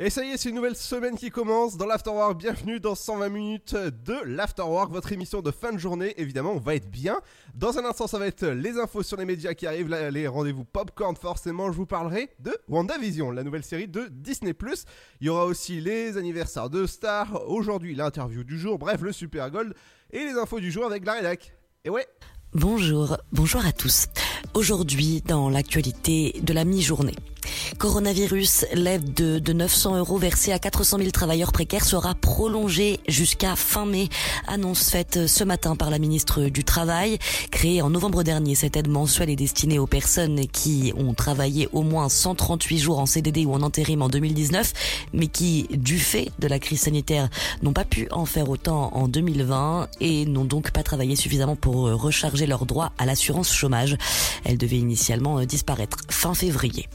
Et ça y est, c'est une nouvelle semaine qui commence dans l'Afterwork. Bienvenue dans 120 minutes de l'Afterwork, votre émission de fin de journée. Évidemment, on va être bien. Dans un instant, ça va être les infos sur les médias qui arrivent, les rendez-vous popcorn. Forcément, je vous parlerai de WandaVision, la nouvelle série de Disney+. Il y aura aussi les anniversaires de stars. Aujourd'hui, l'interview du jour. Bref, le Super Gold et les infos du jour avec la rédac. Et ouais. Bonjour, bonjour à tous. Aujourd'hui, dans l'actualité de la mi-journée. Coronavirus, l'aide de, de 900 euros versée à 400 000 travailleurs précaires sera prolongée jusqu'à fin mai. Annonce faite ce matin par la ministre du Travail. Créée en novembre dernier, cette aide mensuelle est destinée aux personnes qui ont travaillé au moins 138 jours en CDD ou en intérim en 2019, mais qui, du fait de la crise sanitaire, n'ont pas pu en faire autant en 2020 et n'ont donc pas travaillé suffisamment pour recharger leurs droits à l'assurance chômage. Elle devait initialement disparaître fin février.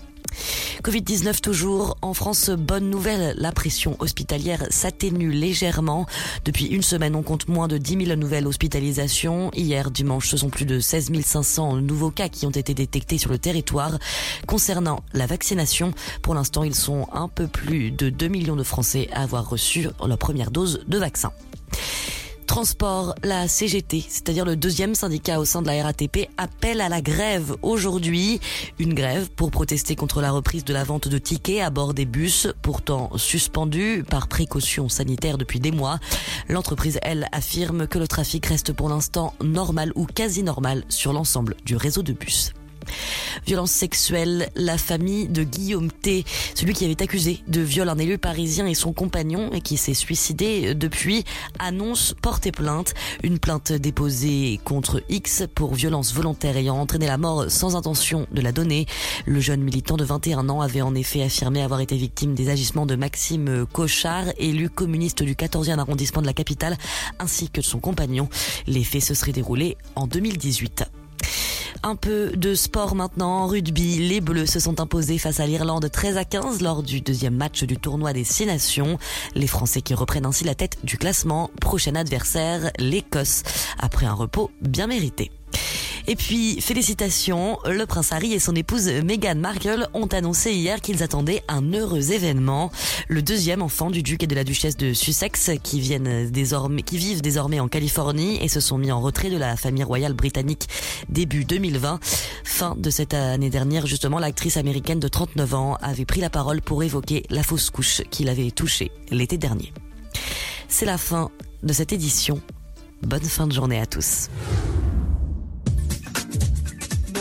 Covid-19 toujours. En France, bonne nouvelle, la pression hospitalière s'atténue légèrement. Depuis une semaine, on compte moins de 10 000 nouvelles hospitalisations. Hier, dimanche, ce sont plus de 16 500 nouveaux cas qui ont été détectés sur le territoire. Concernant la vaccination, pour l'instant, ils sont un peu plus de 2 millions de Français à avoir reçu leur première dose de vaccin. Transport, la CGT, c'est-à-dire le deuxième syndicat au sein de la RATP, appelle à la grève aujourd'hui. Une grève pour protester contre la reprise de la vente de tickets à bord des bus, pourtant suspendus par précaution sanitaire depuis des mois. L'entreprise, elle, affirme que le trafic reste pour l'instant normal ou quasi normal sur l'ensemble du réseau de bus. Violence sexuelle, la famille de Guillaume T, celui qui avait accusé de viol un élu parisien et son compagnon et qui s'est suicidé depuis, annonce porter plainte. Une plainte déposée contre X pour violence volontaire ayant entraîné la mort sans intention de la donner. Le jeune militant de 21 ans avait en effet affirmé avoir été victime des agissements de Maxime Cochard, élu communiste du 14e arrondissement de la capitale, ainsi que de son compagnon. Les faits se seraient déroulés en 2018. Un peu de sport maintenant. En rugby, les Bleus se sont imposés face à l'Irlande 13 à 15 lors du deuxième match du tournoi des Six Nations. Les Français qui reprennent ainsi la tête du classement. Prochain adversaire, l'Écosse, après un repos bien mérité. Et puis, félicitations, le prince Harry et son épouse Meghan Markle ont annoncé hier qu'ils attendaient un heureux événement. Le deuxième enfant du duc et de la duchesse de Sussex qui viennent désormais, qui vivent désormais en Californie et se sont mis en retrait de la famille royale britannique début 2020. Fin de cette année dernière, justement, l'actrice américaine de 39 ans avait pris la parole pour évoquer la fausse couche qu'il avait touchée l'été dernier. C'est la fin de cette édition. Bonne fin de journée à tous.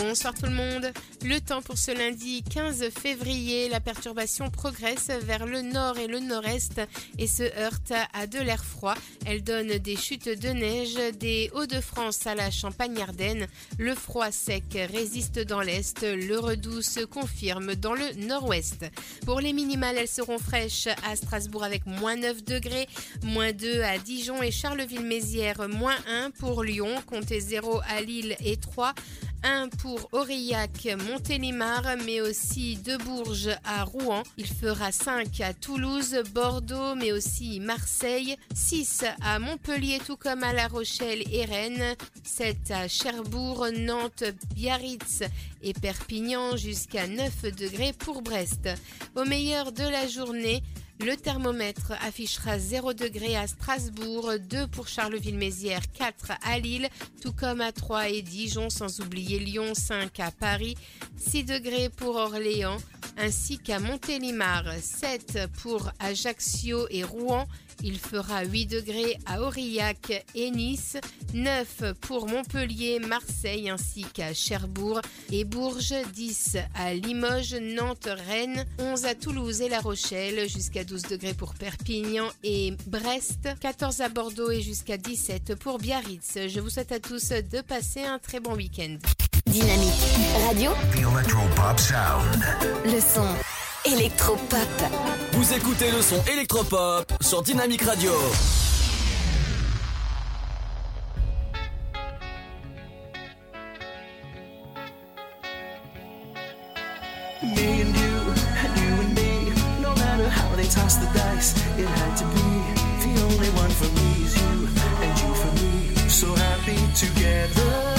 Bonsoir tout le monde. Le temps pour ce lundi 15 février, la perturbation progresse vers le nord et le nord-est et se heurte à de l'air froid. Elle donne des chutes de neige des Hauts-de-France à la Champagne-Ardenne. Le froid sec résiste dans l'est, le redoux se confirme dans le nord-ouest. Pour les minimales, elles seront fraîches à Strasbourg avec moins 9 degrés, moins 2 à Dijon et Charleville-Mézières, moins 1 pour Lyon, comptez 0 à Lille et 3 1 pour Aurillac, Montélimar, mais aussi de Bourges à Rouen. Il fera 5 à Toulouse, Bordeaux, mais aussi Marseille. 6 à Montpellier, tout comme à La Rochelle et Rennes. 7 à Cherbourg, Nantes, Biarritz et Perpignan, jusqu'à 9 degrés pour Brest. Au meilleur de la journée, le thermomètre affichera 0 degré à Strasbourg, 2 pour Charleville-Mézières, 4 à Lille, tout comme à Troyes et Dijon, sans oublier Lyon, 5 à Paris, 6 degrés pour Orléans, ainsi qu'à Montélimar, 7 pour Ajaccio et Rouen, il fera 8 degrés à Aurillac et Nice, 9 pour Montpellier, Marseille ainsi qu'à Cherbourg et Bourges, 10 à Limoges, Nantes, Rennes, 11 à Toulouse et La Rochelle, jusqu'à 12 degrés pour Perpignan et Brest, 14 à Bordeaux et jusqu'à 17 pour Biarritz. Je vous souhaite à tous de passer un très bon week-end. Dynamique Radio, The Electropop Sound. le son Electropop. Vous écoutez le son Electropop sur Dynamique Radio. Me and you, and you and me. No matter how they toss the dice, it had to be. The only one for me is you, and you for me. So happy together.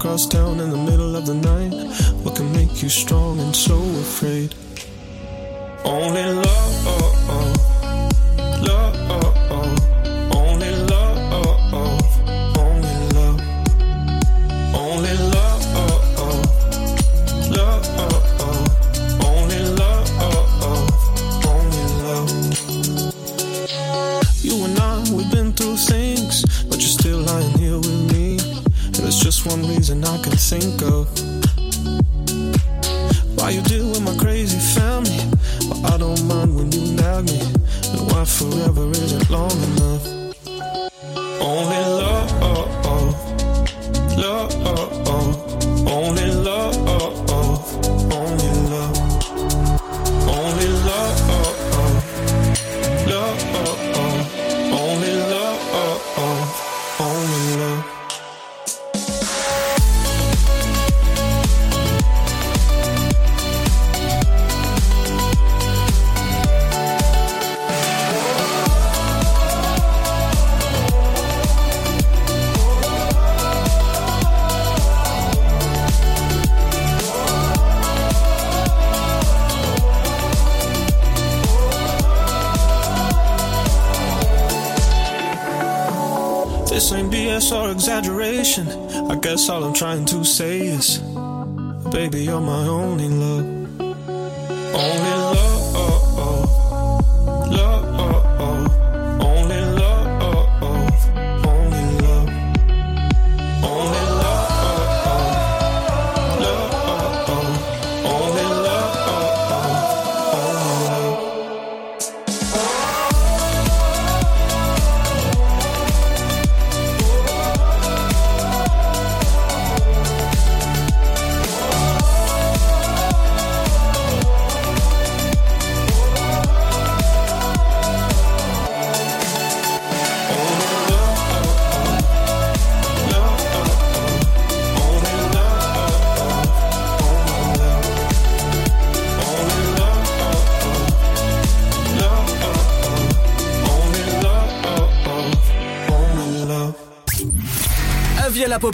across town in the middle of the night. What can make you strong and so afraid? Only love.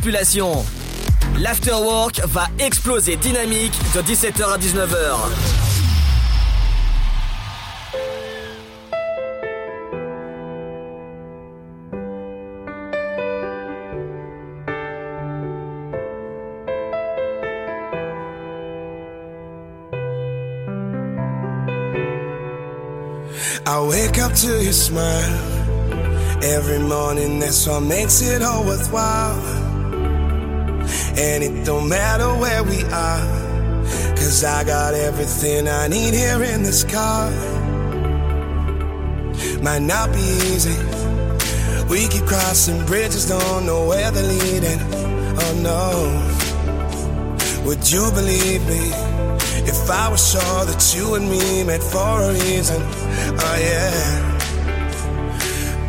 population. L'afterwork va exploser dynamique de 17h à 19h. I wake up to your smile every morning, that's what makes it all worthwhile. Don't matter where we are, cause I got everything I need here in this car. Might not be easy. We keep crossing bridges, don't know where they're leading. Oh no. Would you believe me if I was sure that you and me met for a reason? Oh yeah.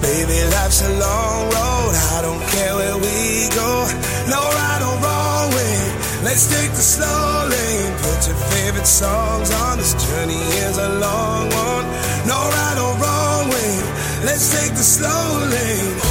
Baby, life's a long road. I don't care where we go. No right or wrong way. Let's take the slow lane. Put your favorite songs on. This journey is a long one. No right or wrong way. Let's take the slow lane.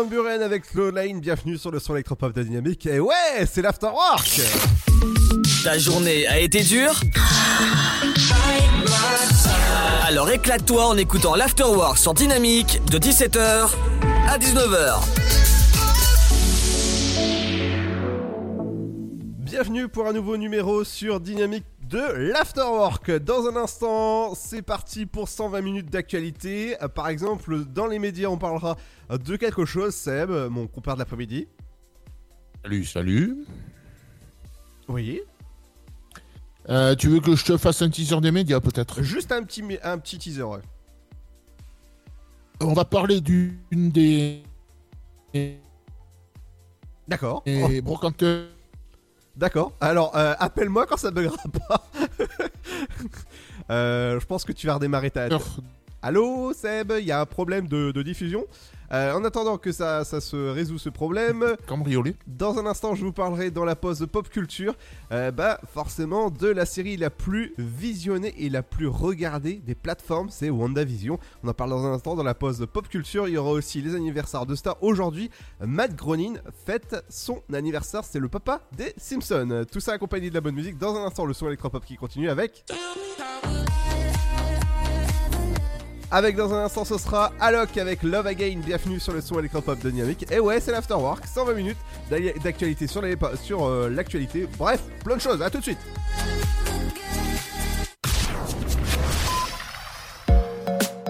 Van Buren avec Slow Lane, bienvenue sur le son électropop de Dynamique. Et ouais, c'est l'afterwork Ta journée a été dure Alors éclate-toi en écoutant l'Afterwork sur Dynamique de 17h à 19h. Bienvenue pour un nouveau numéro sur Dynamique de l'Afterwork. Dans un instant, c'est parti pour 120 minutes d'actualité. Par exemple, dans les médias, on parlera de quelque chose. Seb, mon compère de l'après-midi. Salut, salut. Oui. Euh, tu veux que je te fasse un teaser des médias peut-être? Juste un petit, un petit teaser. ouais. On va parler d'une des D'accord. des brocanteurs. D'accord. Alors, euh, appelle-moi quand ça buggera pas. Euh, je pense que tu vas redémarrer ta. Allô, Seb, il y a un problème de, de diffusion. Euh, en attendant que ça, ça se résout ce problème, Cambriolé. dans un instant, je vous parlerai dans la pause pop culture, euh, bah forcément de la série la plus visionnée et la plus regardée des plateformes, c'est WandaVision. On en parle dans un instant dans la pause pop culture. Il y aura aussi les anniversaires de stars. Aujourd'hui, Matt Groening fête son anniversaire. C'est le papa des Simpsons. Tout ça accompagné de la bonne musique. Dans un instant, le son électropop qui continue avec. Avec dans un instant ce sera Alok avec Love Again, bienvenue sur le son électropop de Dynamique. Et ouais c'est l'afterwork, 120 minutes d'ac- d'actualité sur sur euh, l'actualité. Bref, plein de choses, à tout de suite.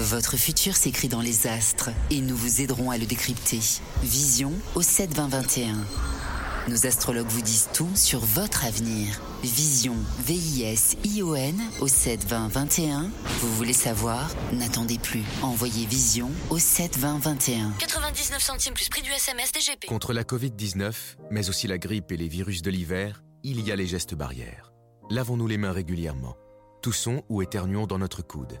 Votre futur s'écrit dans les astres et nous vous aiderons à le décrypter. Vision au 7 20 21. Nos astrologues vous disent tout sur votre avenir. Vision, V-I-S-I-O-N au 7 20 21. Vous voulez savoir? N'attendez plus. Envoyez Vision au 7 20 21. 99 centimes plus prix du SMS DGP. Contre la Covid-19, mais aussi la grippe et les virus de l'hiver, il y a les gestes barrières. Lavons-nous les mains régulièrement. Toussons ou éternuons dans notre coude.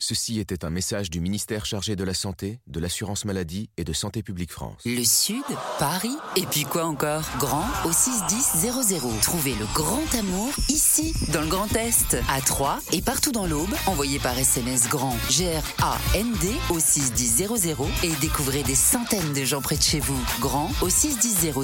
Ceci était un message du ministère chargé de la Santé, de l'Assurance Maladie et de Santé Publique France. Le Sud, Paris, et puis quoi encore? Grand au 61000. Trouvez le grand amour ici, dans le Grand Est, à Troyes et partout dans l'Aube. Envoyez par SMS grand G-R-A-N-D au 61000 et découvrez des centaines de gens près de chez vous. Grand au 61000.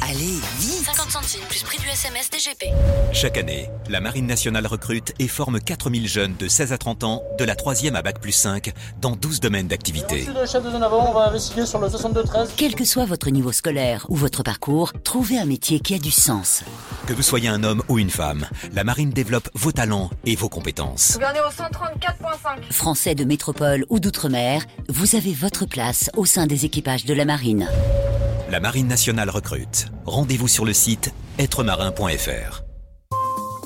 Allez, vite 50 centimes plus prix du SMS DGP. Chaque année, la Marine nationale recrute et forme 4000 jeunes de 16 à 30 ans, de la 3e à Bac plus 5, dans 12 domaines d'activité. le chef de zone avant, on va investiguer sur le 62-13. Quel que soit votre niveau scolaire ou votre parcours, trouvez un métier qui a du sens. Que vous soyez un homme ou une femme, la Marine développe vos talents et vos compétences. Gouvernez au 134.5. Français de métropole ou d'outre-mer, vous avez votre place au sein des équipages de la marine. La Marine nationale recrute. Rendez-vous sur le site êtremarin.fr.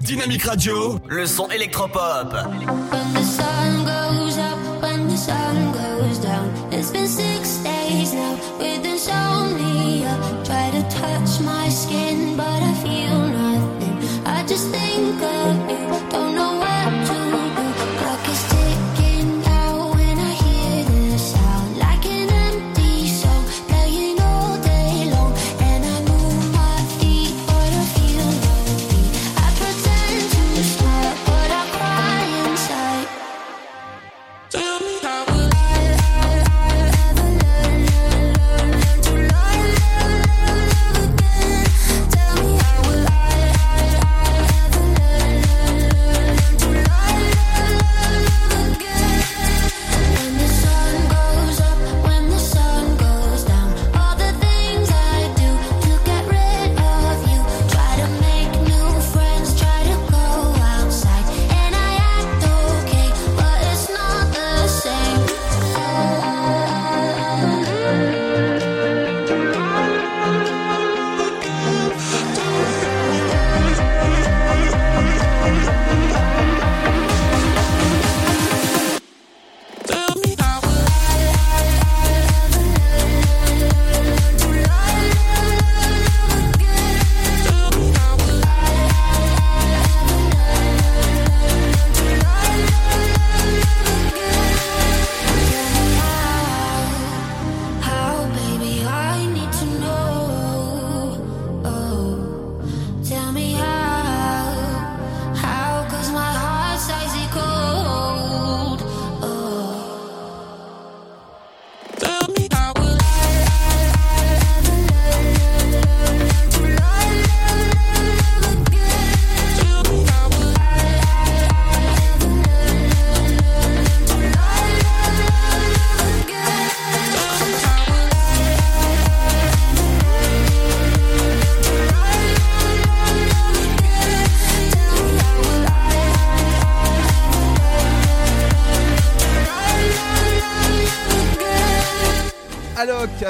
Dynamique Radio, le son électropop. When the sun goes up, when the sun goes down. It's been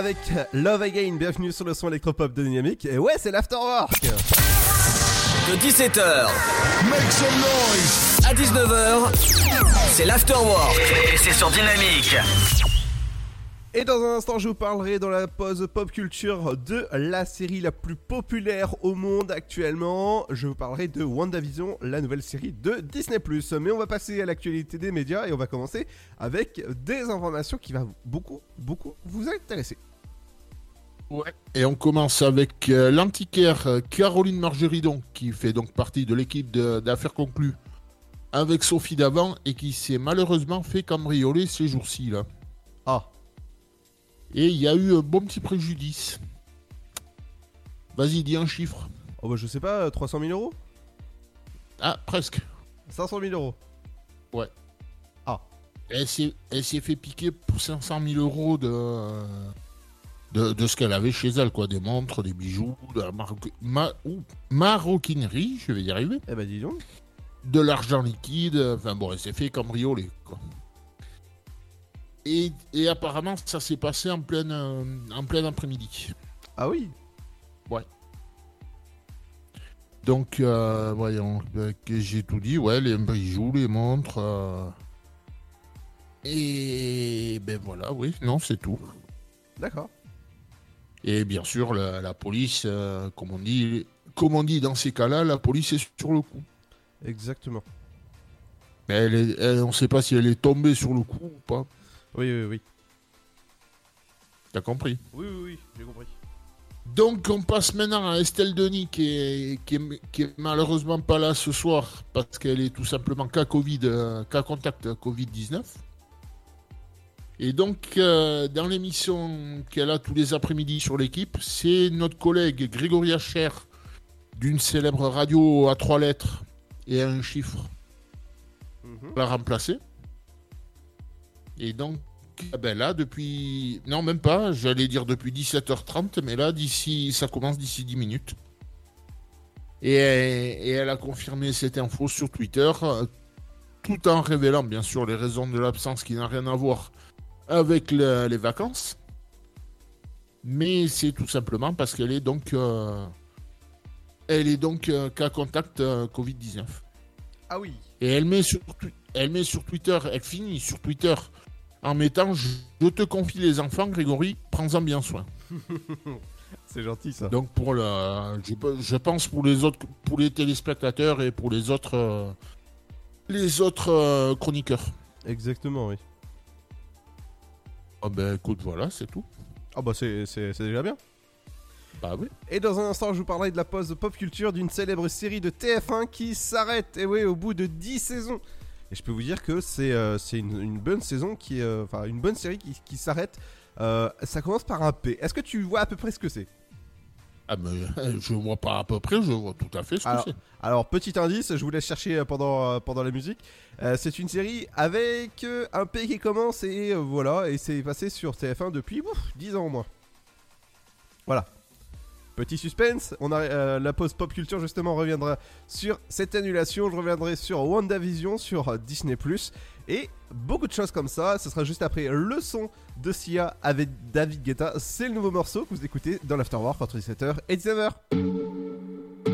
avec Love Again, bienvenue sur le son électropop de Dynamique. Et ouais, c'est l'Afterwork De 17h à 19h, c'est l'afterwork et c'est sur Dynamique. Et dans un instant, je vous parlerai dans la pause pop culture de la série la plus populaire au monde actuellement. Je vous parlerai de WandaVision, la nouvelle série de Disney+. Mais on va passer à l'actualité des médias et on va commencer avec des informations qui vont beaucoup, beaucoup vous intéresser. Ouais. Et on commence avec euh, l'antiquaire euh, Caroline Margeridon, qui fait donc partie de l'équipe d'affaires conclues avec Sophie Davant et qui s'est malheureusement fait cambrioler ces jours-ci là. Ah. Et il y a eu un bon petit préjudice. Vas-y, dis un chiffre. Oh bah je sais pas, 300 000 euros? Ah, presque. 500 000 euros Ouais. Ah. Elle s'est elle s'est fait piquer pour 500 000 euros de, de, de ce qu'elle avait chez elle, quoi. Des montres, des bijoux, de la maroc- ma- ouh, maroquinerie, je vais y arriver. Eh bah dis donc. De l'argent liquide, enfin bon, elle s'est fait cambrioler, quoi. Et, et apparemment, ça s'est passé en pleine, euh, en plein après-midi. Ah oui? Ouais. Donc, euh, voyons, euh, que j'ai tout dit, ouais, les bijoux, les montres. euh, Et ben voilà, oui, non, c'est tout. D'accord. Et bien sûr, la, la police, euh, comme, on dit, comme on dit dans ces cas-là, la police est sur le coup. Exactement. Mais elle est- elle- on ne sait pas si elle est tombée sur le coup ou pas. Oui, oui, oui. T'as compris? Oui, oui, oui, j'ai compris. Donc on passe maintenant à Estelle Denis qui est, qui est, qui est malheureusement pas là ce soir parce qu'elle est tout simplement cas Covid, euh, cas contact Covid-19. Et donc euh, dans l'émission qu'elle a tous les après-midi sur l'équipe, c'est notre collègue Grégory Hacher d'une célèbre radio à trois lettres et un chiffre la remplacer. Et donc ah ben là, depuis. Non, même pas, j'allais dire depuis 17h30, mais là, d'ici. Ça commence d'ici 10 minutes. Et, et elle a confirmé cette info sur Twitter, euh, tout en révélant, bien sûr, les raisons de l'absence qui n'ont rien à voir avec le- les vacances. Mais c'est tout simplement parce qu'elle est donc. euh, elle est donc euh, cas contact euh, Covid-19. Ah oui. Et elle met sur, elle met sur Twitter, elle finit sur Twitter en mettant je, te confie les enfants, Grégory, prends-en bien soin. C'est gentil ça. Donc pour le, je, je pense pour les autres, pour les téléspectateurs et pour les autres, les autres chroniqueurs. Exactement, oui. Ah ben écoute, voilà, c'est tout. Ah bah c'est déjà bien. Bah oui. Et dans un instant, je vous parlerai de la pause pop culture d'une célèbre série de TF1 qui s'arrête, et oui, au bout de 10 saisons. Et je peux vous dire que c'est euh, c'est une, une bonne saison, qui, euh, enfin une bonne série qui, qui s'arrête. Euh, ça commence par un P. Est-ce que tu vois à peu près ce que c'est? Ah je vois pas à peu près, je vois tout à fait ce alors, que c'est. alors, petit indice, je vous laisse chercher euh, pendant, euh, pendant la musique. Euh, c'est une série avec euh, un P qui commence et euh, voilà, et c'est passé sur TF1 depuis ouf, 10 ans au moins. Voilà. Petit suspense, on a la pause pop culture justement reviendra sur cette annulation, je reviendrai sur WandaVision sur Disney et beaucoup de choses comme ça. Ce sera juste après le son de Sia avec David Guetta. C'est le nouveau morceau que vous écoutez dans l'Afterwork entre 17h et 19h.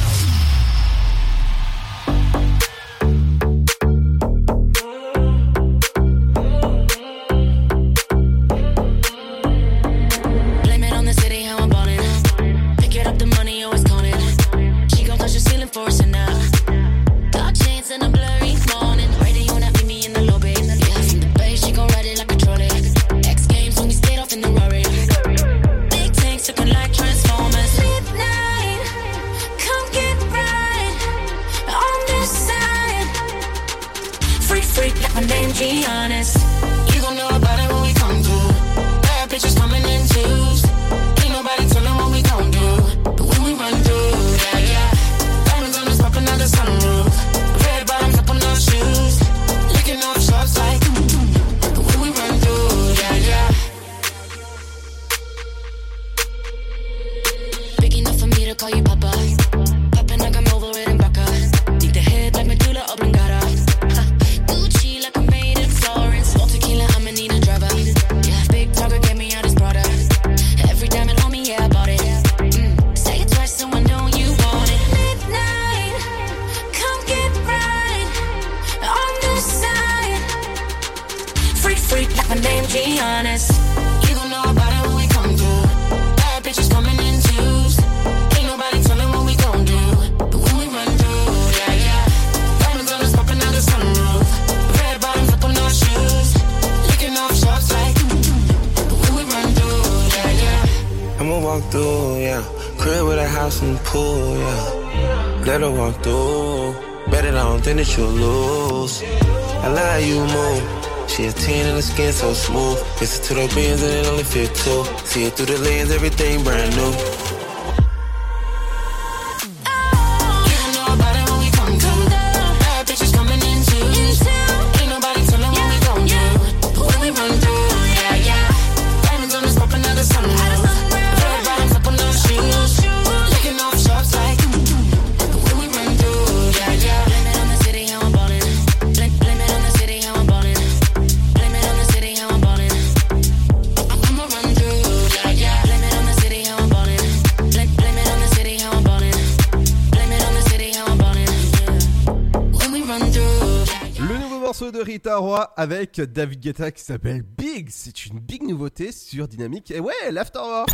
Avec David Guetta qui s'appelle Big. C'est une big nouveauté sur Dynamique. Et ouais, l'Afterwork.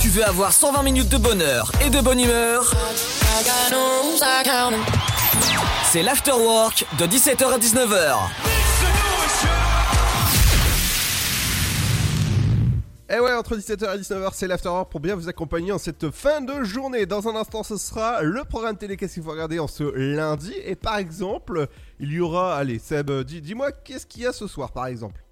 Tu veux avoir 120 minutes de bonheur et de bonne humeur? C'est l'afterwork de 17h à 19h. Et ouais, entre 17h et 19h, c'est l'Afterwork pour bien vous accompagner en cette fin de journée. Dans un instant, ce sera le programme télé qu'est-ce qu'il faut regarder en ce lundi? Et par exemple, il y aura, allez, Seb, dis- dis-moi, qu'est-ce qu'il y a ce soir par exemple?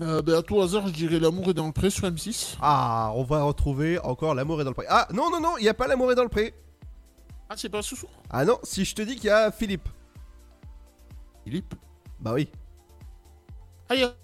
Euh, ben, à tout hasard, je dirais L'amour est dans le pré sur M6. Ah, on va retrouver encore l'amour est dans le pré. Ah, non, non, non, il n'y a pas l'amour est dans le pré. Ah, c'est pas ce soir? Ah non, si je te dis qu'il y a Philippe. Philippe? Bah oui. Ah, il y a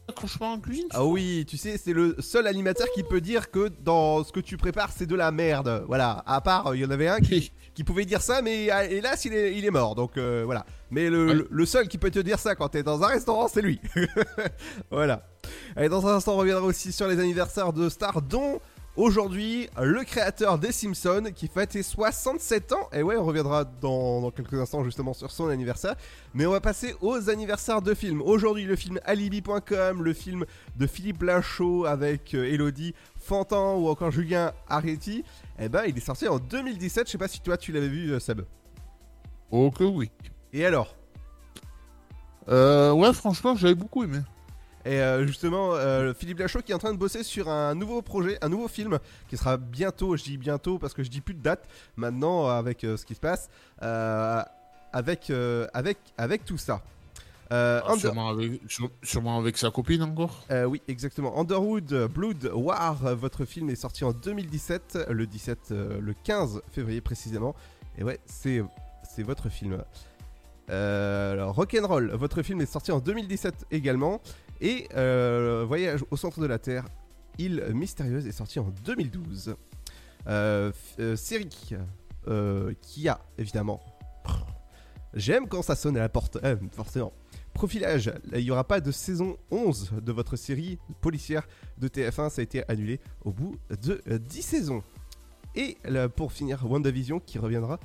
en cuisine Ah oui, tu sais, c'est le seul animateur qui peut dire que dans ce que tu prépares, c'est de la merde. Voilà, à part, il y en avait un qui, qui pouvait dire ça, mais ah, hélas, il est, il est mort. Donc euh, voilà. Mais le seul qui peut te dire ça quand t'es dans un restaurant, c'est lui. voilà. Allez, dans un instant, on reviendra aussi sur les anniversaires de stars, dont aujourd'hui le créateur des Simpsons qui fête ses 67 ans. Et ouais, on reviendra dans, dans quelques instants justement sur son anniversaire. Mais on va passer aux anniversaires de films. Aujourd'hui, le film Alibi.com, le film de Philippe Lachaud avec euh, Elodie Fantan ou encore Julien Arretti. Eh ben, il est sorti en 2017. Je sais pas si toi tu l'avais vu, euh, Seb. Oh que oui. Et alors? Euh, ouais, franchement, j'avais beaucoup aimé. Et euh, justement, euh, Philippe Lachaud qui est en train de bosser sur un nouveau projet, un nouveau film qui sera bientôt, je dis bientôt parce que je dis plus de date maintenant euh, avec euh, ce qui se passe, avec, avec, avec tout ça. Euh, Ah, Under- sûrement, avec, sûre- sûrement avec sa copine encore? Euh, oui, exactement. Underwood Blood War, votre film est sorti en 2017, le 17, euh, le 15 février précisément. Et ouais, c'est c'est votre film. Alors, Rock'n'Roll, votre film est sorti en 2017 également. Et euh, Voyage au centre de la Terre, île mystérieuse, est sorti en 2012. Euh, f- euh, série euh, qui a évidemment. J'aime quand ça sonne à la porte, forcément. Profilage, il n'y aura pas de saison 11 de votre série policière de TF1, ça a été annulé au bout de euh, 10 saisons. Et pour finir, WandaVision qui reviendra,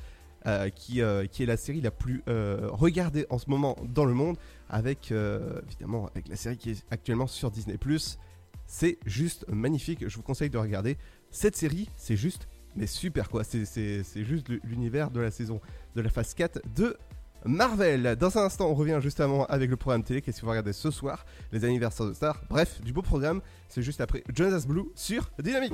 qui, est la série la plus regardée en ce moment dans le monde, avec euh, évidemment avec la série qui est actuellement sur Disney ⁇ C'est juste magnifique, je vous conseille de regarder. Cette série, c'est juste, mais super quoi, c'est- juste l'univers de la saison, de la phase 4 de Marvel. Dans un instant, on revient juste avant avec le programme télé. Qu'est-ce que vous regardez ce soir? Les anniversaires de stars. Bref, du beau programme. C'est juste après Jonas Blue sur Dynamique.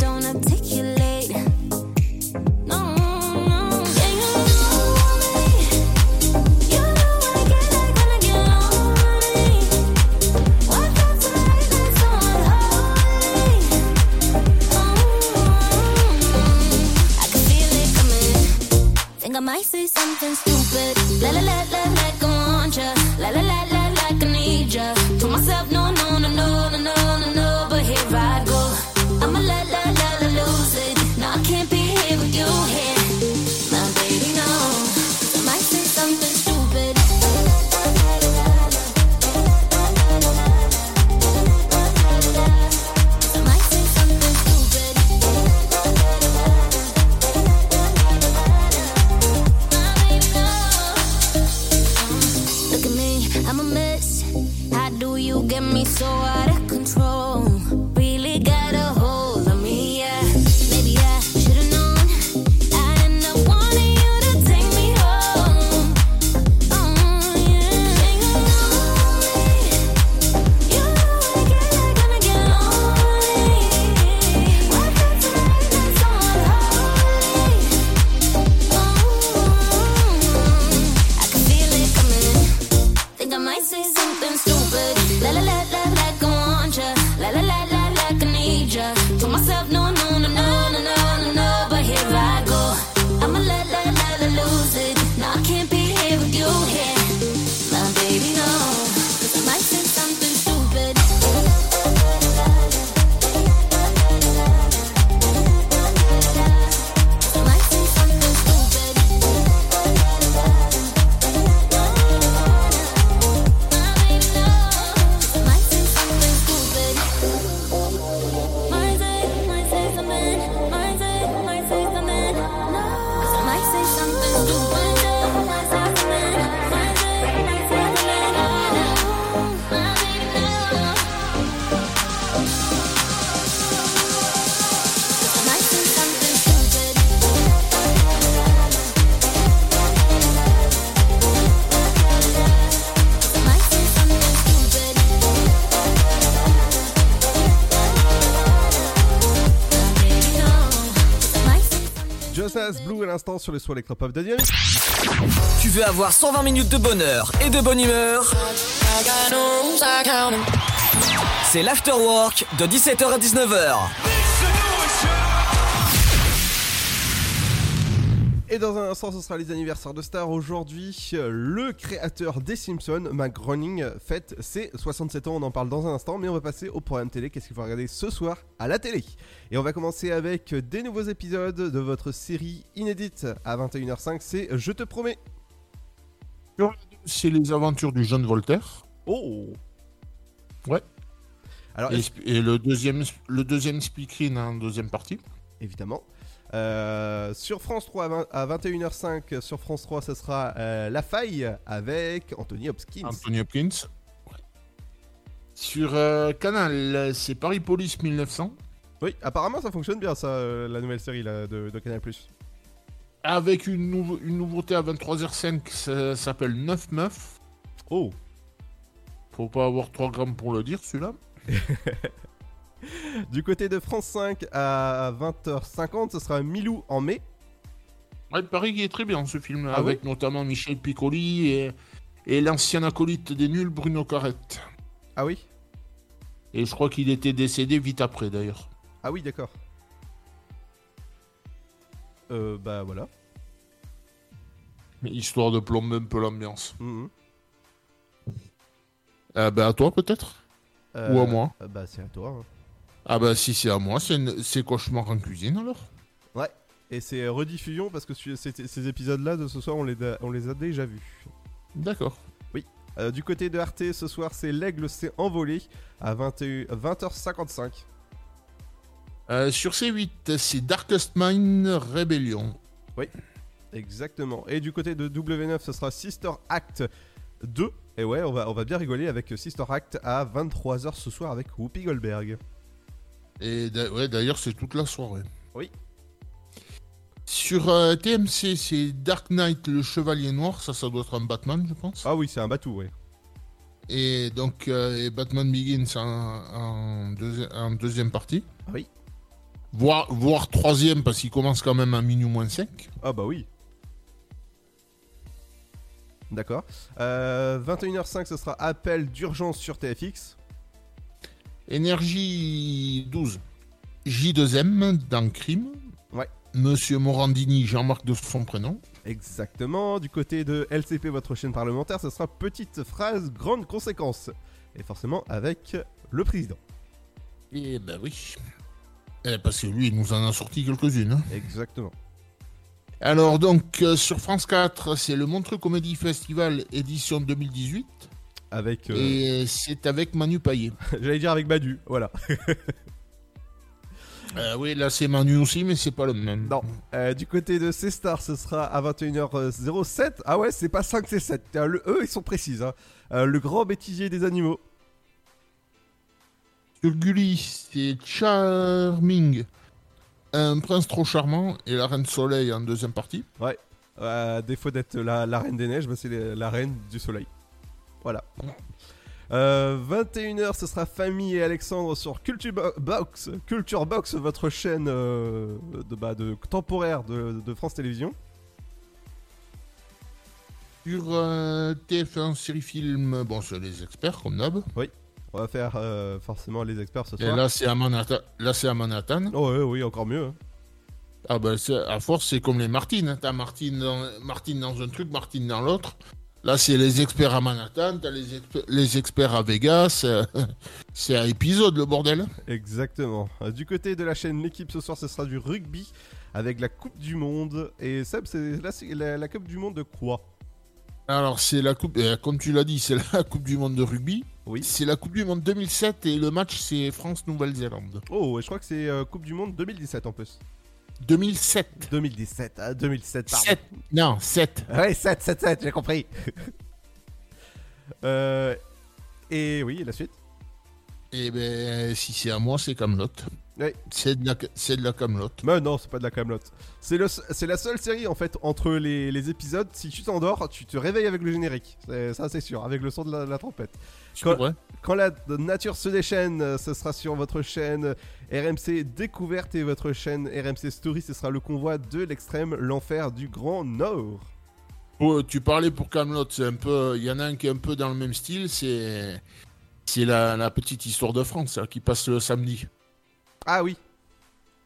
l'instant sur le soir électropop de Dynamique. Tu veux avoir 120 minutes de bonheur et de bonne humeur C'est l'afterwork de 17h à 19h. Et dans un instant, ce sera les anniversaires de stars. Aujourd'hui, euh, le créateur des Simpsons, Mac Groening, fête ses 67 ans. On en parle dans un instant, mais on va passer au programme télé. Qu'est-ce qu'il faut regarder ce soir à la télé? Et on va commencer avec des nouveaux épisodes de votre série inédite à 21h05. C'est Je te promets. C'est les aventures du jeune Voltaire. Oh Ouais. Alors, et, le deuxième, le deuxième speakerine en deuxième partie. Évidemment. Euh, sur France 3 à, 20 à 21h05, sur France 3, ce sera euh, La Faille avec Anthony Hopkins. Anthony Hopkins. Sur euh, Canal, c'est Paris Police 1900. Oui, apparemment ça fonctionne bien ça, euh, la nouvelle série là, de, de Canal+. Avec une, une nouveauté à 23h05, ça s'appelle 9 meufs. Oh Faut pas avoir 3 grammes pour le dire, celui-là. Du côté de France 5 à 20h50, ce sera Milou en mai. Ouais, il paraît qu'il est très bien ce film, Ah avec notamment Michel Piccoli et, et l'ancien acolyte des nuls, Bruno Carrette. Ah oui Et je crois qu'il était décédé vite après d'ailleurs. Ah oui, d'accord. Euh, bah voilà. Histoire de plomber un peu l'ambiance. Mhm. Euh, bah, à toi, peut-être? Ou à Euh, moi? euh, Bah, c'est à toi. hein. Ah, bah, si c'est à moi, c'est une- c'est cauchemar en cuisine alors Ouais. Et c'est rediffusion parce que ces, épisodes-là de ce soir, on les, a- on les a déjà vus. D'accord. Oui. Euh, du côté de Arte, ce soir, c'est L'Aigle s'est envolé à 21 20h55. Euh, sur C8, c'est Darkest Mind Rebellion. Oui, exactement. Et du côté de W9, ce sera Sister Act 2. Et ouais, on va, on va bien rigoler avec Sister Act à 23h ce soir avec Whoopi Goldberg. Et ouais, d'ailleurs, c'est toute la soirée. Oui. Sur euh, TMC, c'est Dark Knight, le Chevalier Noir. Ça, ça doit être un Batman, je pense. Ah oui, c'est un bateau, ouais. Et donc, euh, et Batman Begins en, en deuxi- en deuxième partie. Oui. Voire, voire troisième, parce qu'il commence quand même à minuit moins 5. Ah bah oui. D'accord. Euh, 21h05, ce sera appel d'urgence sur TFX. Énergie 12. J2M dans Crime. Ouais. Monsieur Morandini, Jean-Marc de son prénom. Exactement. Du côté de LCP, votre chaîne parlementaire, ce sera petite phrase, grande conséquence. Et forcément avec le président. Et ben oui. Eh, parce que lui, il nous en a sorti quelques-unes. hein. Exactement. Alors donc, euh, sur France 4, c'est le Montreux Comedy Festival édition 2018. Avec. euh, Et c'est avec Manu Payet. J'allais dire avec Badu, voilà. Euh, oui, là c'est Manu aussi, mais c'est pas le même. Non. Euh, du côté de C-Star, ce sera à 21h07. Ah ouais, c'est pas 5, c'est 7. Euh, Le E, ils sont précises. hein. Euh, le grand bêtisier des animaux. Gulli, c'est Charming. Un prince trop charmant et la reine soleil en deuxième partie. Ouais. Euh, défaut d'être la, la reine des neiges, bah, c'est la reine du soleil. Voilà. Euh, 21h, ce sera Famille et Alexandre sur Culture Bo- Box, Culture Box, votre chaîne euh, de, bah, de temporaire de, de France Télévisions. Sur euh, TF1 série film, bon, c'est les experts comme d'hab. Oui. On va faire euh, forcément les experts ce Et soir. là c'est à Manhattan. Là c'est à Manhattan. Oh, ouais, oui, encore mieux. hein. Ah c'est- à force c'est comme les Martines. hein. T'as Martine dans, Martine dans un truc, Martine dans l'autre. Là c'est les experts à Manhattan, t'as les, les experts à Vegas. euh, c'est à épisode le bordel. Exactement. Du côté de la chaîne L'équipe ce soir, ce sera du rugby avec la Coupe du Monde. Et Seb, c'est la, la Coupe du Monde de quoi? Alors c'est la coupe, euh, comme tu l'as dit, c'est la Coupe du Monde de rugby. Oui. C'est la Coupe du Monde 2007 et le match c'est France-Nouvelle-Zélande. Oh, et je crois que c'est euh, Coupe du Monde 2017 en plus. 2007. 2017, ah, 2007, pardon. 7. Non, 7. Ouais, 7, 7, 7, j'ai compris. euh, et oui, et la suite? Et ben si c'est à moi, c'est Camelot. Ouais. C'est de la, c'est de la Camelot. Mais non, c'est pas de la Camelot. C'est le, c'est la seule série en fait entre les, les épisodes. Si tu t'endors, tu te réveilles avec le générique. Ça, c'est sûr, avec le son de la, la trompette. Quand, la nature se déchaîne, euh, ce sera sur votre chaîne RMC Découverte et votre chaîne RMC Story. Ce sera le convoi de l'extrême, l'enfer du Grand Nord. Oh, tu parlais pour Camelot, c'est un peu. Il y en a un qui est un peu dans le même style, c'est. C'est la, la petite histoire de France là, qui passe le samedi. Ah oui.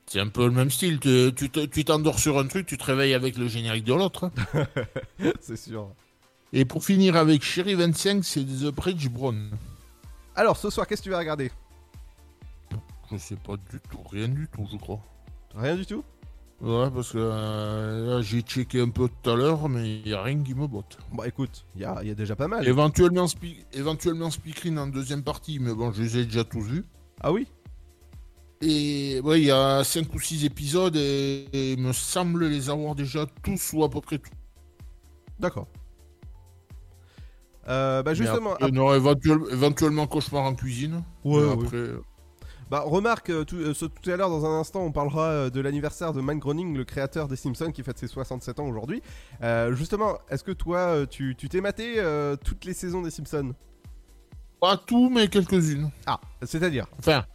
C'est un peu le même style. Tu tu te- tu t'endors sur un truc, tu te réveilles avec le générique de l'autre. hein. c'est sûr. Et pour finir avec Chéri 25, c'est The Bridge Brown. Alors, ce soir, qu'est-ce que tu vas regarder? Je sais pas du tout, rien du tout, je crois. Rien du tout? Ouais, parce que euh, là, j'ai checké un peu tout à l'heure, mais il n'y a rien qui me botte. Bah écoute, il y a, y a déjà pas mal. Éventuellement, spe- éventuellement Speakerine en deuxième partie, mais bon, je les ai déjà tous vus. Ah oui? Et ouais, il y a 5 ou 6 épisodes et, et il me semble les avoir déjà tous ou à peu près tous. D'accord. Euh, bah justement, après, non, éventuel- éventuellement Cauchemar en cuisine. Ouais, après, euh, Bah remarque, euh, tout, ce- tout à l'heure dans un instant on parlera de l'anniversaire de Mike Groening, le créateur des Simpsons qui fête ses 67 ans aujourd'hui. Euh, justement, est-ce que toi tu tu t'es maté euh, toutes les saisons des Simpsons? Pas tout, mais quelques-unes. Ah, c'est-à-dire? Enfin,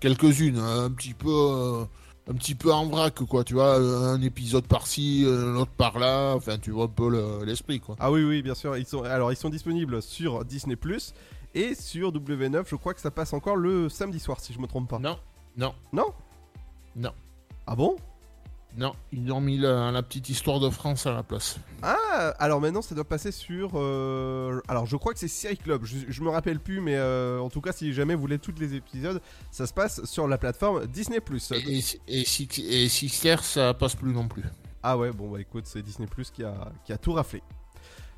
quelques-unes, hein, un petit peu, euh, un petit peu en vrac, quoi. Tu vois, euh, un épisode par-ci, euh, l'autre par-là. Enfin, tu vois un peu le- l'esprit, quoi. Ah oui oui bien sûr, ils sont alors ils sont disponibles sur Disney et sur W9, je crois que ça passe encore le samedi soir si je me trompe pas. Non, non, Non? Non, Ah bon? Non, ils ont mis la, la petite histoire de France à la place. Ah, alors maintenant ça doit passer sur. euh, Alors je crois que c'est Série Club, je, je me rappelle plus, mais euh, en tout cas, si jamais vous voulez tous les épisodes, ça se passe sur la plateforme Disney. Et, et, Six- et Sixter, ça passe plus non plus. Ah ouais, bon bah écoute, c'est Disney qui a, qui a tout raflé.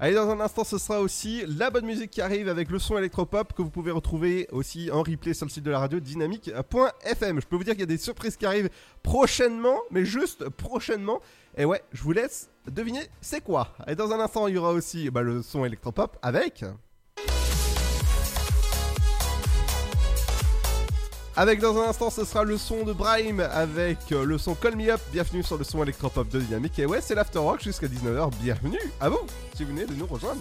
Allez, dans un instant, ce sera aussi la bonne musique qui arrive avec le son électropop que vous pouvez retrouver aussi en replay sur le site de la radio dynamique.fm. Je peux vous dire qu'il y a des surprises qui arrivent prochainement, mais juste prochainement. Et ouais, je vous laisse deviner c'est quoi. Et dans un instant, il y aura aussi bah, le son électropop avec. Avec dans un instant, ce sera le son de Brahim avec euh, le son Call Me Up. Bienvenue sur le son électropop de Dynamique. Et ouais, c'est l'Afterwork jusqu'à 19h. Bienvenue à vous si vous venez de nous rejoindre.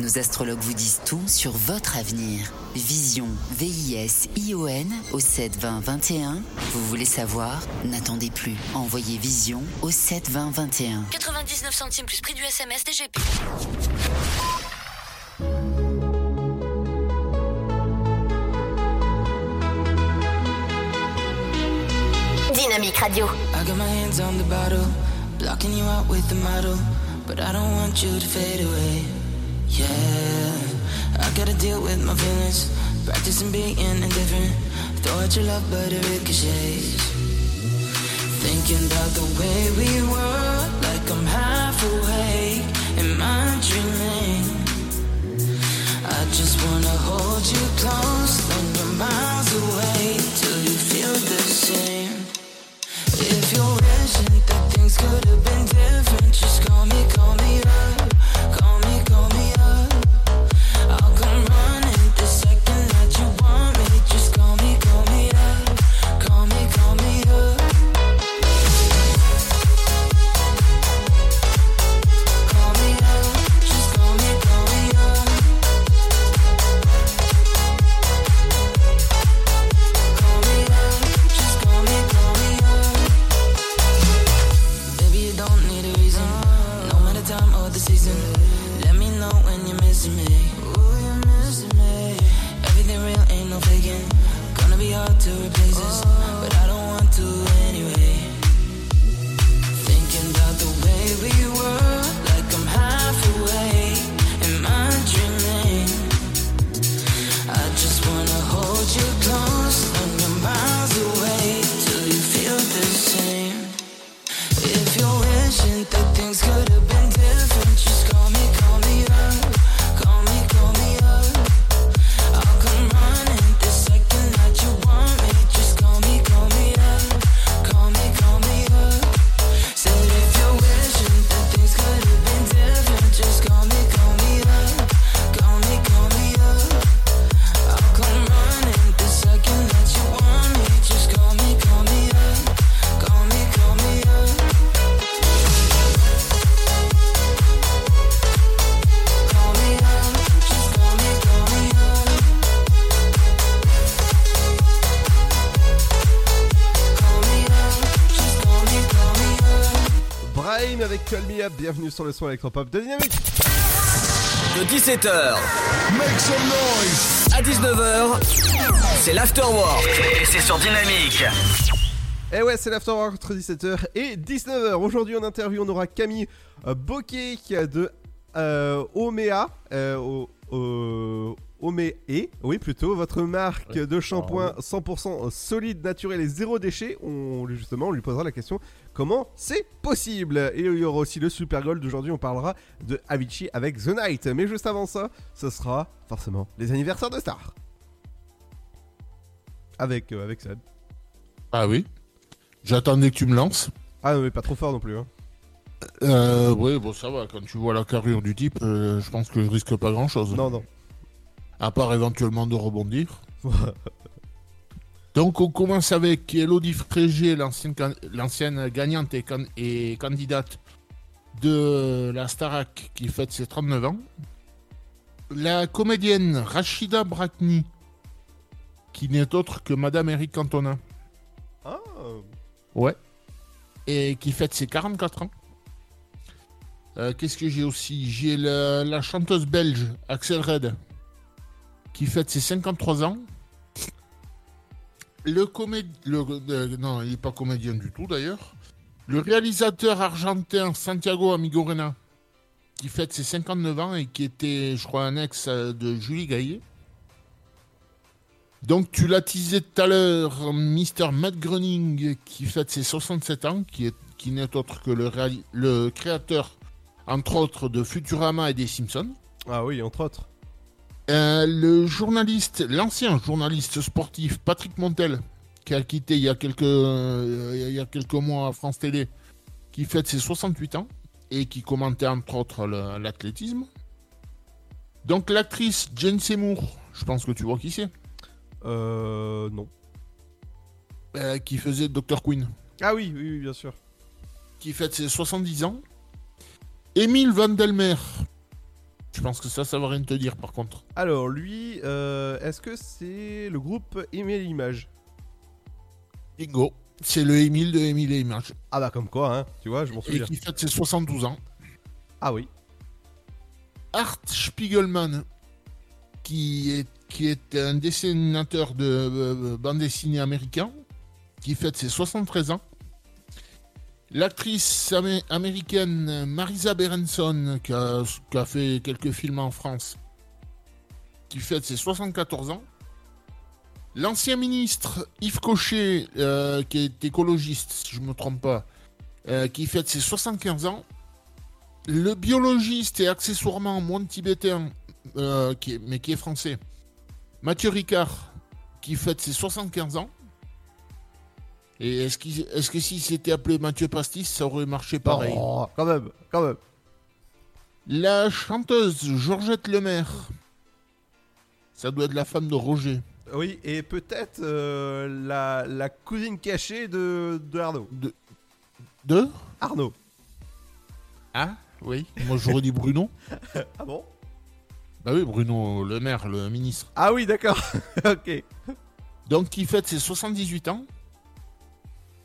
Nos astrologues vous disent tout sur votre avenir. Vision, V-I-S-I-O-N au 7 20 21. Vous voulez savoir? N'attendez plus. Envoyez Vision au 7 20 21. 99 centimes plus prix du SMS DGP. Dynamique Radio. I got my hands on the bottle, blocking you out with the model, but I don't want you to fade away. Yeah, I gotta deal with my feelings, practicing being indifferent. Throw out your love, but it ricochets. Thinking about the way we were, like I'm half awake. Am I dreaming? I just wanna hold you close when you're miles away till you feel the same. If you're wishing that things could have been different, just call me, call me Call Me Up. Bienvenue sur le son électropop de Dynamique. De 17h Make some noise. à 19h, c'est l'Afterwork. Et c'est sur Dynamique. Et Eh ouais, c'est l'Afterwork entre 17h et 19h. Aujourd'hui en interview, on aura Camille euh, Bokeh de euh, Omea. Euh, o- o- Omee, oui plutôt, votre marque de shampoing 100% solide, naturel et zéro déchet. On lui justement, on lui posera la question comment c'est possible? Et il y aura aussi le Super Gold. Aujourd'hui, on parlera de Avicii avec The Night. Mais juste avant ça, ce sera forcément les anniversaires de stars. Avec euh, avec Seb. Ah oui. J'attendais que tu me lances. Ah non, mais pas trop fort non plus. Hein. Euh, oui, bon, ça va. Quand tu vois la carrure du type, euh, je pense que je risque pas grand chose. Non, non. À part éventuellement de rebondir. Donc, on commence avec Elodie Frégé, l'ancienne gagnante et, can- et candidate de la Starac qui fête ses 39 ans. La comédienne Rachida Brakni, qui n'est autre que Madame Eric Cantona. Ah. Ouais. Et qui fête ses 44 ans. Euh, Qu'est-ce que j'ai aussi? J'ai la, la chanteuse belge Axel Red qui fête ses 53 ans. Le comédien. non, il n'est pas comédien du tout d'ailleurs. Le réalisateur argentin Santiago Amigorena qui fête ses 59 ans et qui était, je crois, un ex euh, de Julie Gaillet. Donc tu l'as teasé tout à l'heure, Mr. Matt Groening qui fête ses 67 ans, qui est qui n'est autre que le, le créateur, entre autres, de Futurama et des Simpsons. Ah oui, entre autres. Euh, le journaliste, l'ancien journaliste sportif Patrick Montel, qui a quitté il y a quelques, euh, il y a quelques mois à France Télé, qui fête ses 68 ans et qui commentait entre autres l'athlétisme. Donc l'actrice Jane Seymour, je pense que tu vois qui c'est. Euh. Non. Euh, qui faisait Dr. Queen. Ah oui, oui, oui, bien sûr. Qui fête ses 70 ans. Émile Van Delmer. Je pense que ça, ça va rien te dire par contre. Alors, lui, euh, est-ce que c'est le groupe Email Image Bingo. C'est le Émile de Émile et Image. Ah bah, comme quoi, hein, tu vois, je m'en Et souviens. qui fête ses 72 ans. Ah oui. Art Spiegelman, qui est, qui est un dessinateur de euh, bande dessinée américain, qui fête ses 73 ans. L'actrice amé- américaine Marisa Berenson, qui a, fait quelques films en France, qui fête ses 74 ans. L'ancien ministre Yves Cochet, euh, qui est écologiste, si je ne me trompe pas, euh, qui fête ses 75 ans. Le biologiste et accessoirement moine tibétain, euh, mais qui est français, Mathieu Ricard, qui fête ses 75 ans. Et est-ce, que s'il s'était appelé Mathieu Pastis, ça aurait marché pareil? Oh, quand même, quand même. La chanteuse Georgette Lemaire, ça doit être la femme de Roger. Oui, et peut-être euh, la, la cousine cachée de, de Arnaud. De, de? Arnaud. Ah Oui. Moi j'aurais dit Bruno. ah bon? Bah oui, Bruno Le Maire, le ministre. Ah oui, d'accord. ok. Donc qui fête ses 78 ans.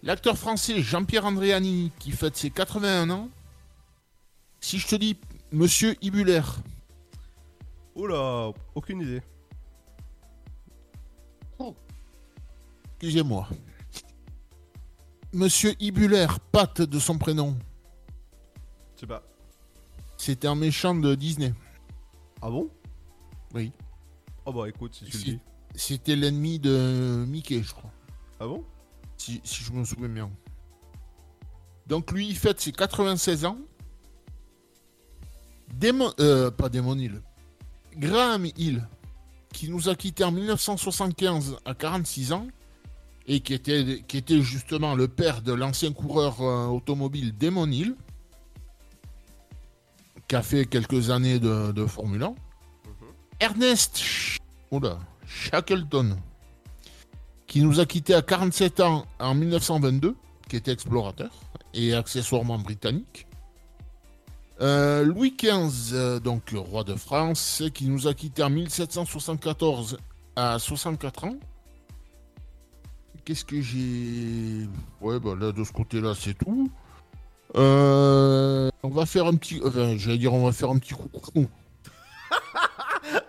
L'acteur français Jean-Pierre Andréani qui fête ses 81 ans. Si je te dis Monsieur Ibuler, Oula, aucune idée. excusez-moi. Monsieur Ibuler, Pat de son prénom, Je sais pas. c'était un méchant de Disney. Ah bon? Oui. Oh bah écoute, si tu le dis. C'était l'ennemi de Mickey, je crois. Ah bon? Si, si je me souviens bien. Donc lui, il fête ses 96 ans. Démon, euh, pas Damon Hill. Graham Hill, qui nous a quittés en 1975 à 46 ans, et qui était, qui était justement le père de l'ancien coureur euh, automobile Damon Hill, qui a fait quelques années de, de Formule 1. Ernest Sh- oula, Shackleton, qui nous a quittés à 47 ans en 1922, qui était explorateur et accessoirement britannique. Euh, Louis XV, euh, donc roi de France, qui nous a quittés en 1774 à 64 ans. Qu'est-ce que j'ai? Ouais, bah là, de ce côté-là, c'est tout. Euh, on va faire un petit. Enfin, j'allais dire, on va faire un petit coucou.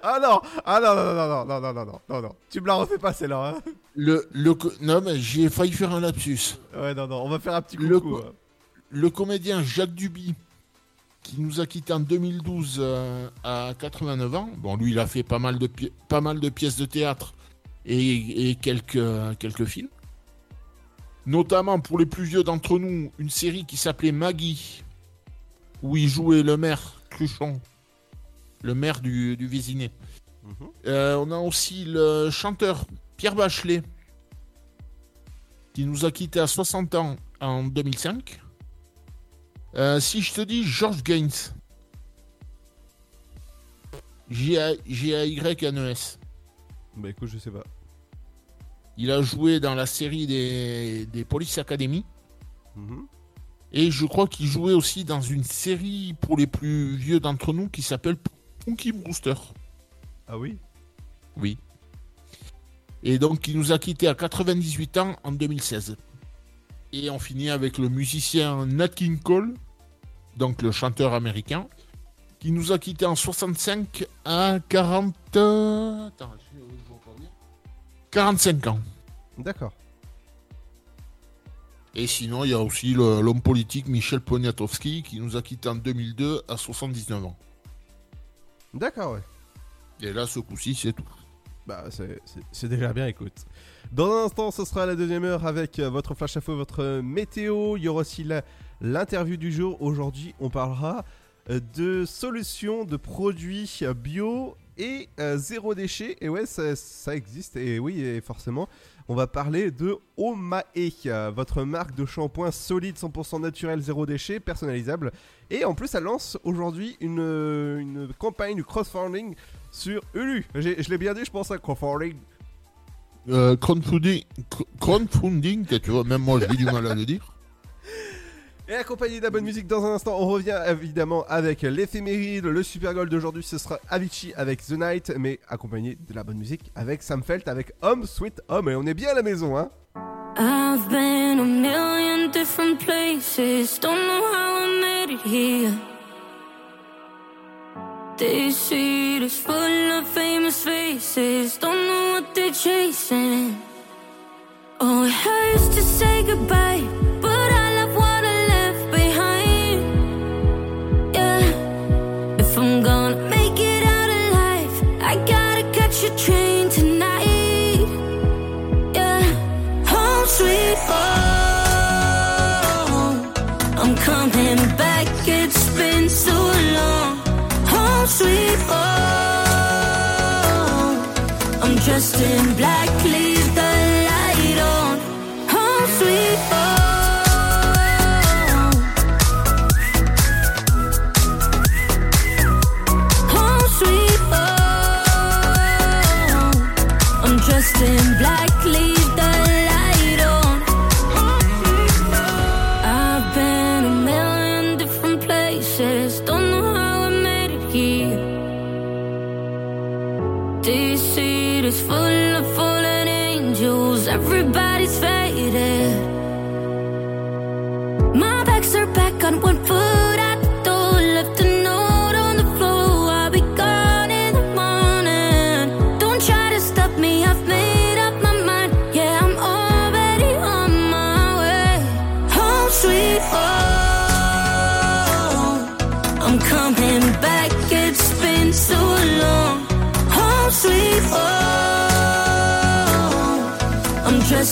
Ah non Ah non, non, non, non, non, non, non, non, non, non. Tu me la refais pas celle-là. Hein Le, le, non, mais j'ai failli faire un lapsus. ouais, non, non, on va faire un petit coucou. Le, co- hein. le comédien Jacques Duby, qui nous a quitté en 2012 euh, à 89 ans. Bon, lui, il a fait pas mal de, pas mal de pièces de théâtre et, et quelques, quelques films. Notamment pour les plus vieux d'entre nous, une série qui s'appelait Maggie, où il jouait le maire Cruchon, le maire du, du Vésiné. Euh, on a aussi le chanteur Pierre Bachelet, qui nous a quitté à 60 ans en 2005. Euh, si je te dis George Gaines, G-A-Y-N-E-S, Bah écoute, je sais pas. il a joué dans la série des, des Police Academy. Mhm. Et je crois qu'il jouait aussi dans une série pour les plus vieux d'entre nous qui s'appelle Punky Brewster. Ah oui? Oui. Et donc il nous a quitté à 98 ans en 2016. Et on finit avec le musicien Nat King Cole, donc le chanteur américain, qui nous a quitté en 65 à 40... euh, Attends, je- je vois pas bien. 45 ans. D'accord. Et sinon, il y a aussi l'homme politique Michel Poniatowski qui nous a quitté en 2002 à 79 ans. D'accord, ouais. Et là, ce coup-ci, c'est tout. Bah, c'est- déjà bien, écoute. Dans un instant, ce sera la deuxième heure avec euh, votre flash info, votre météo. Il y aura aussi l'interview du jour. Aujourd'hui, on parlera euh, de solutions, de produits euh, bio et euh, zéro déchet. Et ouais, ça, ça existe. Et oui, et forcément, on va parler de Omae, euh, votre marque de shampoing solide, 100% naturel, zéro déchet, personnalisable. Et en plus, elle lance aujourd'hui une, euh, campagne de crowdfunding sur Ulu. Je l'ai bien dit, je pense à crowdfunding. Euh, crowdfunding, cr- crowdfunding, tu vois, même moi, j'ai du mal à le dire. Et accompagné de la bonne musique dans un instant, on revient évidemment avec l'éphéméride, le super goal d'aujourd'hui, ce sera Avicii avec The Night, mais accompagné de la bonne musique avec Sam Felt avec Home Sweet Home, et on est bien à la maison, hein I've been a million different places. Don't know how I made it here. This street is full of famous faces. Don't know what they're chasing. Oh, it hurts to say goodbye, dressed in black, leave the light on. Home sweet home.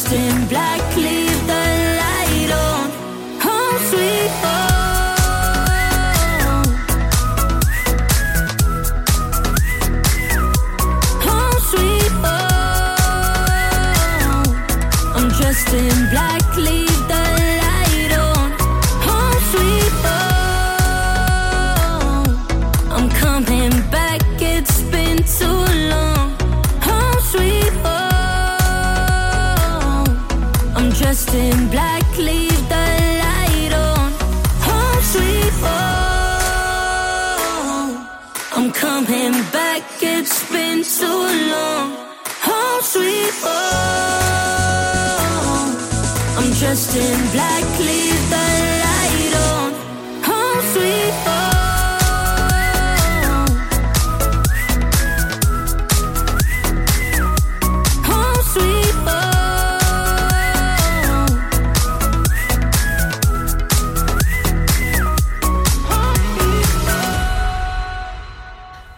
Dressed in black, leave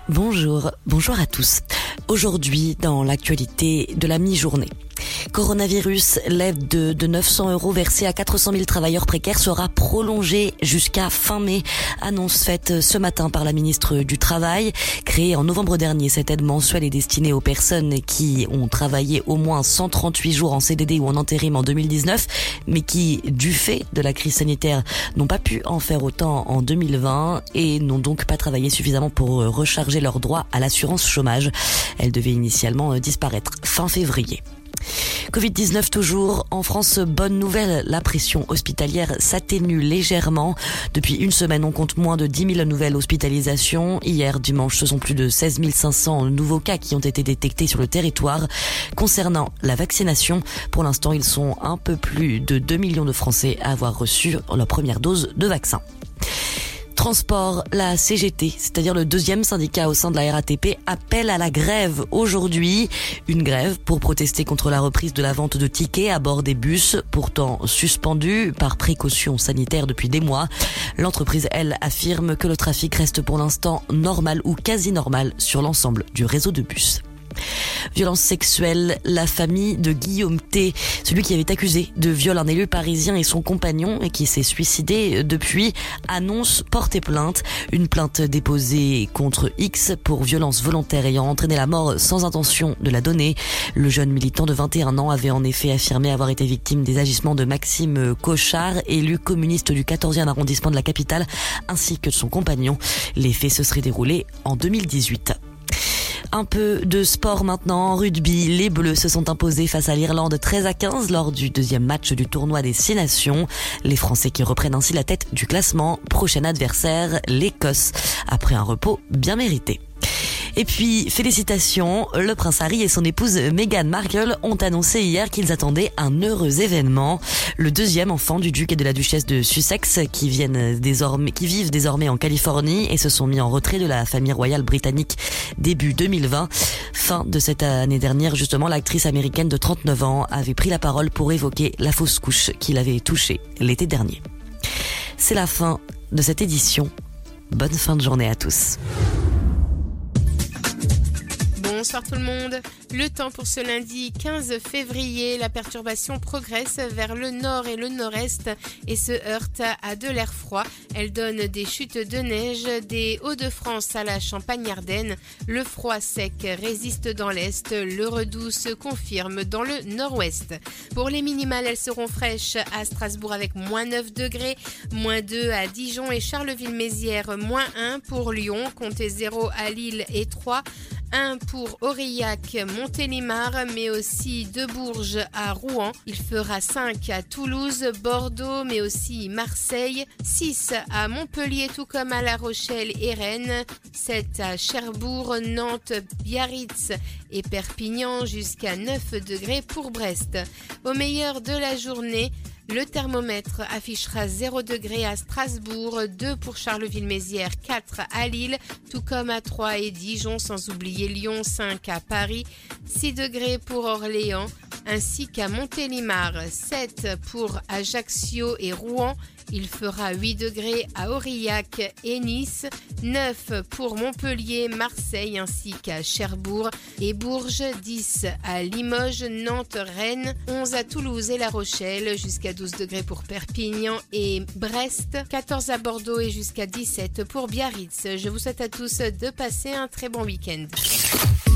Bonjour, bonjour à tous. Aujourd'hui, dans l'actualité de la mi-journée, Coronavirus, l'aide de, de 900 euros versée à 400 000 travailleurs précaires sera prolongée jusqu'à fin mai. Annonce faite ce matin par la ministre du Travail. Créée en novembre dernier, cette aide mensuelle est destinée aux personnes qui ont travaillé au moins 138 jours en CDD ou en intérim en 2019, mais qui, du fait de la crise sanitaire, n'ont pas pu en faire autant en 2020 et n'ont donc pas travaillé suffisamment pour recharger leurs droits à l'assurance chômage. Elle devait initialement disparaître fin février. Covid-19 toujours. En France, bonne nouvelle, la pression hospitalière s'atténue légèrement. Depuis une semaine, on compte moins de 10 000 nouvelles hospitalisations. Hier, dimanche, ce sont plus de 16 500 nouveaux cas qui ont été détectés sur le territoire. Concernant la vaccination, pour l'instant, ils sont un peu plus de 2 millions de Français à avoir reçu leur première dose de vaccin. Transport, la CGT, c'est-à-dire le deuxième syndicat au sein de la RATP, appelle à la grève aujourd'hui. Une grève pour protester contre la reprise de la vente de tickets à bord des bus, pourtant suspendus par précaution sanitaire depuis des mois. L'entreprise, elle, affirme que le trafic reste pour l'instant normal ou quasi normal sur l'ensemble du réseau de bus. Violence sexuelle, la famille de Guillaume T, celui qui avait accusé de viol un élu parisien et son compagnon et qui s'est suicidé depuis, annonce porter plainte. Une plainte déposée contre X pour violence volontaire ayant entraîné la mort sans intention de la donner. Le jeune militant de 21 ans avait en effet affirmé avoir été victime des agissements de Maxime Cochard, élu communiste du 14e arrondissement de la capitale, ainsi que de son compagnon. Les faits se seraient déroulés en 2018. Un peu de sport maintenant en rugby. Les Bleus se sont imposés face à l'Irlande 13 à 15 lors du deuxième match du tournoi des Six Nations. Les Français qui reprennent ainsi la tête du classement. Prochain adversaire, l'Écosse, après un repos bien mérité. Et puis, félicitations, le prince Harry et son épouse Meghan Markle ont annoncé hier qu'ils attendaient un heureux événement. Le deuxième enfant du duc et de la duchesse de Sussex qui viennent désormais, qui vivent désormais en Californie et se sont mis en retrait de la famille royale britannique début 2020. Fin de cette année dernière, justement, l'actrice américaine de 39 ans avait pris la parole pour évoquer la fausse couche qu'il avait touchée l'été dernier. C'est la fin de cette édition. Bonne fin de journée à tous. Bonsoir tout le monde. Le temps pour ce lundi 15 février, la perturbation progresse vers le nord et le nord-est et se heurte à de l'air froid. Elle donne des chutes de neige des Hauts-de-France à la Champagne-Ardenne. Le froid sec résiste dans l'est, le redoux se confirme dans le nord-ouest. Pour les minimales, elles seront fraîches à Strasbourg avec moins 9 degrés, moins 2 à Dijon et Charleville-Mézières, moins 1 pour Lyon, comptez 0 à Lille et 3 1 pour Aurillac, Montélimar, mais aussi de Bourges à Rouen. Il fera 5 à Toulouse, Bordeaux, mais aussi Marseille. 6 à Montpellier, tout comme à La Rochelle et Rennes. 7 à Cherbourg, Nantes, Biarritz et Perpignan, jusqu'à 9 degrés pour Brest. Au meilleur de la journée, le thermomètre affichera 0 degré à Strasbourg, 2 pour Charleville-Mézières, 4 à Lille, tout comme à Troyes et Dijon, sans oublier Lyon, 5 à Paris, 6 degrés pour Orléans, ainsi qu'à Montélimar, 7 pour Ajaccio et Rouen. Il fera 8 degrés à Aurillac et Nice, 9 pour Montpellier, Marseille ainsi qu'à Cherbourg et Bourges, 10 à Limoges, Nantes, Rennes, 11 à Toulouse et La Rochelle, jusqu'à 12 degrés pour Perpignan et Brest, 14 à Bordeaux et jusqu'à 17 pour Biarritz. Je vous souhaite à tous de passer un très bon week-end.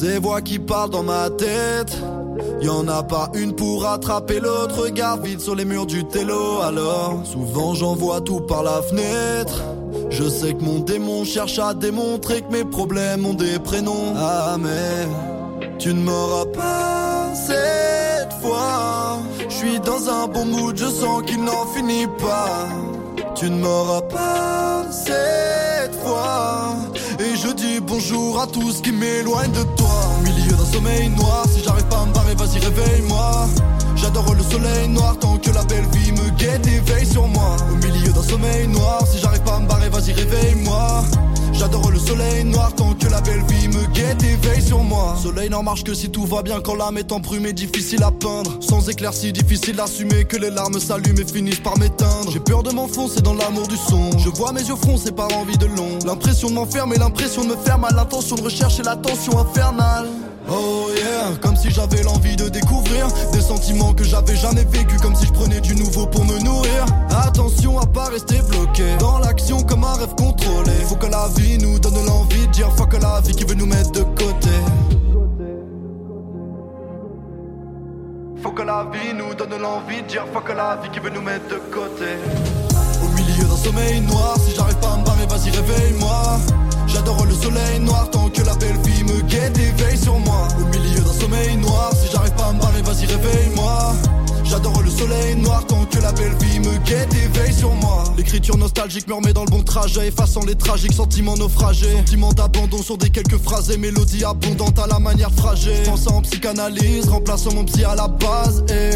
Ces voix qui parlent dans ma tête, y en a pas une pour attraper l'autre. Regard vide sur les murs du télo. Alors, souvent j'en vois tout par la fenêtre. Je sais que mon démon cherche à démontrer que mes problèmes ont des prénoms. Ah, mais tu ne m'auras pas cette fois. Je suis dans un bon mood, je sens qu'il n'en finit pas. Tu ne m'auras pas cette dis bonjour à tout ce qui m'éloigne de toi. Au milieu d'un sommeil noir, si j'arrive pas à me barrer, vas-y réveille-moi. J'adore le soleil noir tant que la belle vie me guette et veille sur moi. Au milieu d'un sommeil noir, si j'arrive pas à me barrer, vas-y réveille-moi. J'adore le soleil noir tant que la belle vie me guette et veille sur moi. Soleil n'en marche que si tout va bien quand l'âme est embrumée, difficile à peindre. Sans éclaircie, difficile d'assumer que les larmes s'allument et finissent par m'éteindre. J'ai peur de m'enfoncer dans l'amour du son. Je vois mes yeux froncer par envie de long. L'impression de m'enfermer, l'impression de me faire mal, l'intention de rechercher l'attention infernale. Oh yeah, comme si j'avais l'envie de découvrir des sentiments que j'avais jamais vécu, comme si je prenais du nouveau pour me nourrir. Attention à pas rester bloqué dans l'action comme un rêve contrôlé. Faut que la vie nous donne l'envie de dire fuck la vie qui veut nous mettre de côté. Faut que la vie nous donne l'envie de dire fuck la vie qui veut nous mettre de côté. Au milieu d'un sommeil noir, si j'arrive pas à me barrer, vas-y réveille-moi. J'adore le soleil noir tant que la belle vie me guette et veille sur moi. Au milieu d'un sommeil noir, si j'arrive pas à me barrer, vas-y réveille-moi. J'adore le soleil noir tant que la belle vie me guette et veille sur moi. L'écriture nostalgique me remet dans le bon trajet, effaçant les tragiques sentiments naufragés. Sentiments d'abandon sur des quelques phrases et mélodies abondantes à la manière fragile. Pensant en psychanalyse, remplaçant mon psy à la base. Et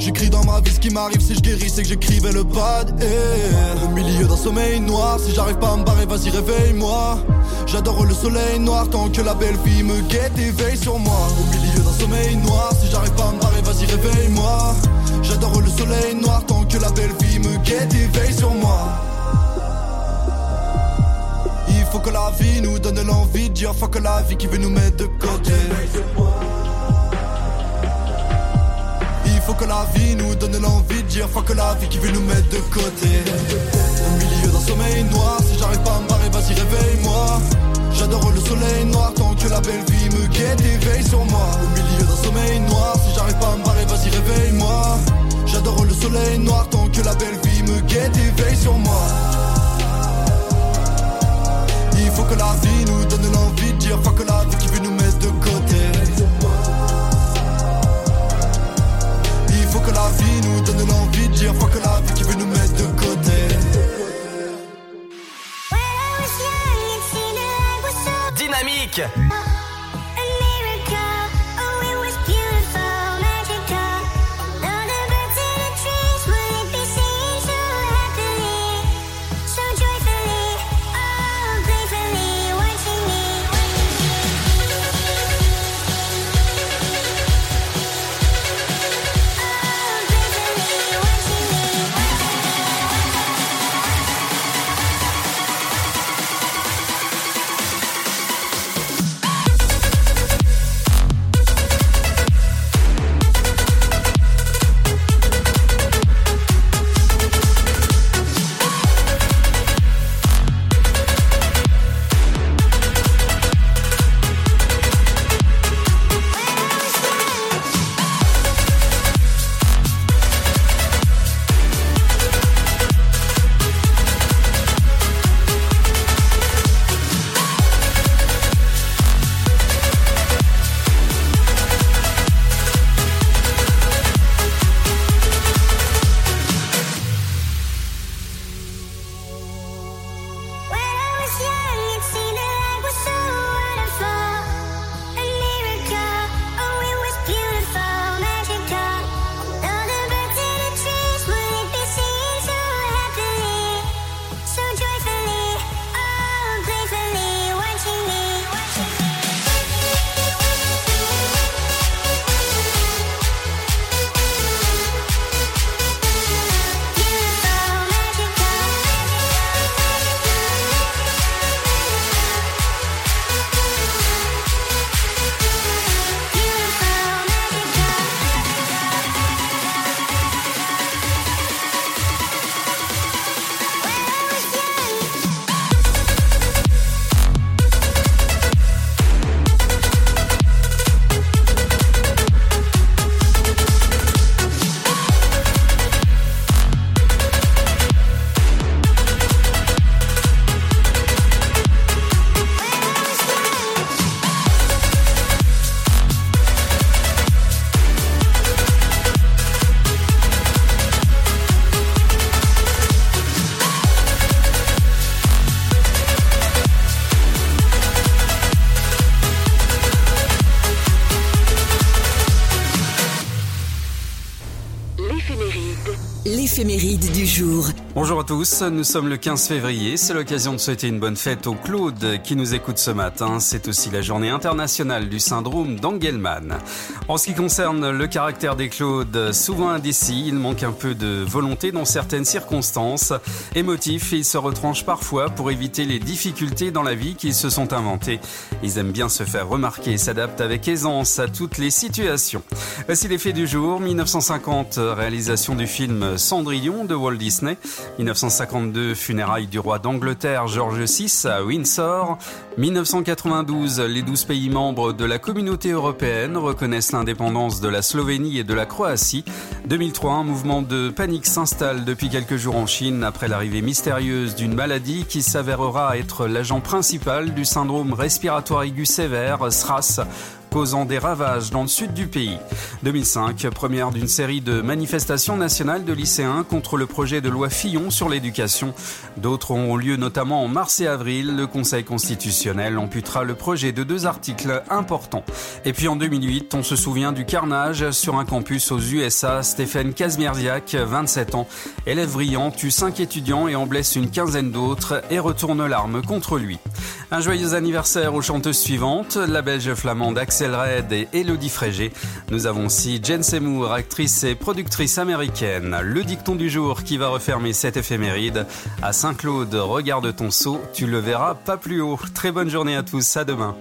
j'écris dans ma vie ce qui m'arrive si je guéris, c'est que j'écrivais le bad. Et au milieu d'un sommeil noir, si j'arrive pas à me barrer, vas-y réveille-moi. J'adore le soleil noir tant que la belle vie me guette et veille sur moi. Au milieu d'un sommeil noir, si j'arrive pas à me barrer, vas-y réveille-moi. J'adore le soleil noir tant que la belle vie me guette et veille sur moi. Il faut que la vie nous donne l'envie de dire fuck la vie qui veut nous mettre de côté. Il faut que la vie nous donne l'envie de dire fuck la vie qui veut nous mettre de côté. Au milieu d'un sommeil noir, si j'arrive pas à me barrer, vas-y réveille-moi. J'adore le soleil noir tant que la belle vie me guette et veille sur moi. Au milieu d'un sommeil noir, si j'arrive pas à me barrer, vas-y réveille-moi. J'adore le soleil noir tant que la belle vie me guette et veille sur moi. Il faut que la vie nous donne l'envie de dire fuck la vie qui veut nous mettre que la vie nous donne l'envie de dire fuck la vie qui veut nous mettre de côté. Dynamique à tous, nous sommes le 15 février, c'est l'occasion de souhaiter une bonne fête au Claude qui nous écoute ce matin. C'est aussi la journée internationale du syndrome d'Engelmann. En ce qui concerne le caractère des Claudes, souvent indécis, il manque un peu de volonté dans certaines circonstances. Émotifs, ils se retranchent parfois pour éviter les difficultés dans la vie qu'ils se sont inventées. Ils aiment bien se faire remarquer et s'adaptent avec aisance à toutes les situations. Voici les faits du jour. 1950, réalisation du film Cendrillon de Walt Disney. 1952, funérailles du roi d'Angleterre George VI à Windsor. 1992, les 12 pays membres de la communauté européenne reconnaissent l'indépendance de la Slovénie et de la Croatie. 2003, un mouvement de panique s'installe depuis quelques jours en Chine après l'arrivée mystérieuse d'une maladie qui s'avérera être l'agent principal du syndrome respiratoire aigu sévère, SRAS causant des ravages dans le sud du pays. 2005, première d'une série de manifestations nationales de lycéens contre le projet de loi Fillon sur l'éducation. D'autres auront lieu notamment en mars et avril. Le Conseil constitutionnel amputera le projet de deux articles importants. Et puis en 2008, on se souvient du carnage sur un campus aux USA. Stéphane Kazmierziak, 27 ans, élève brillant, tue cinq étudiants et en blesse une quinzaine d'autres et retourne l'arme contre lui. Un joyeux anniversaire aux chanteuses suivantes, la belge flamande Axel Red et Elodie Frégé. Nous avons aussi Jen Seymour, actrice et productrice américaine. Le dicton du jour qui va refermer cette éphéméride. À Saint-Claude, regarde ton seau, tu le verras pas plus haut. Très bonne journée à tous, à demain.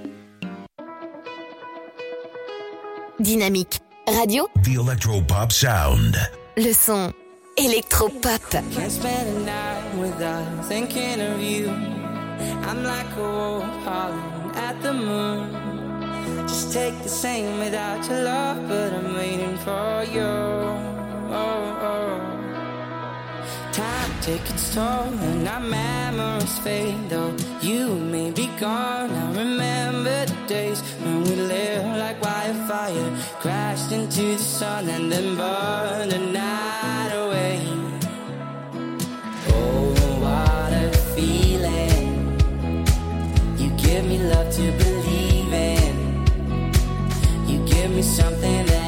Dynamique radio, The Electropop Sound. le son électropop. Can't spend a night without thinking of you. I'm like a wolf howling at the moon. Just take the same without your love, but I'm waiting for you. Oh, oh. Time take its toll and our memories fade. Though you may be gone, I remember the days when we lived like wildfire, crashed into the sun and then burned the night away. Oh, what a feeling! You give me love to believe You give me something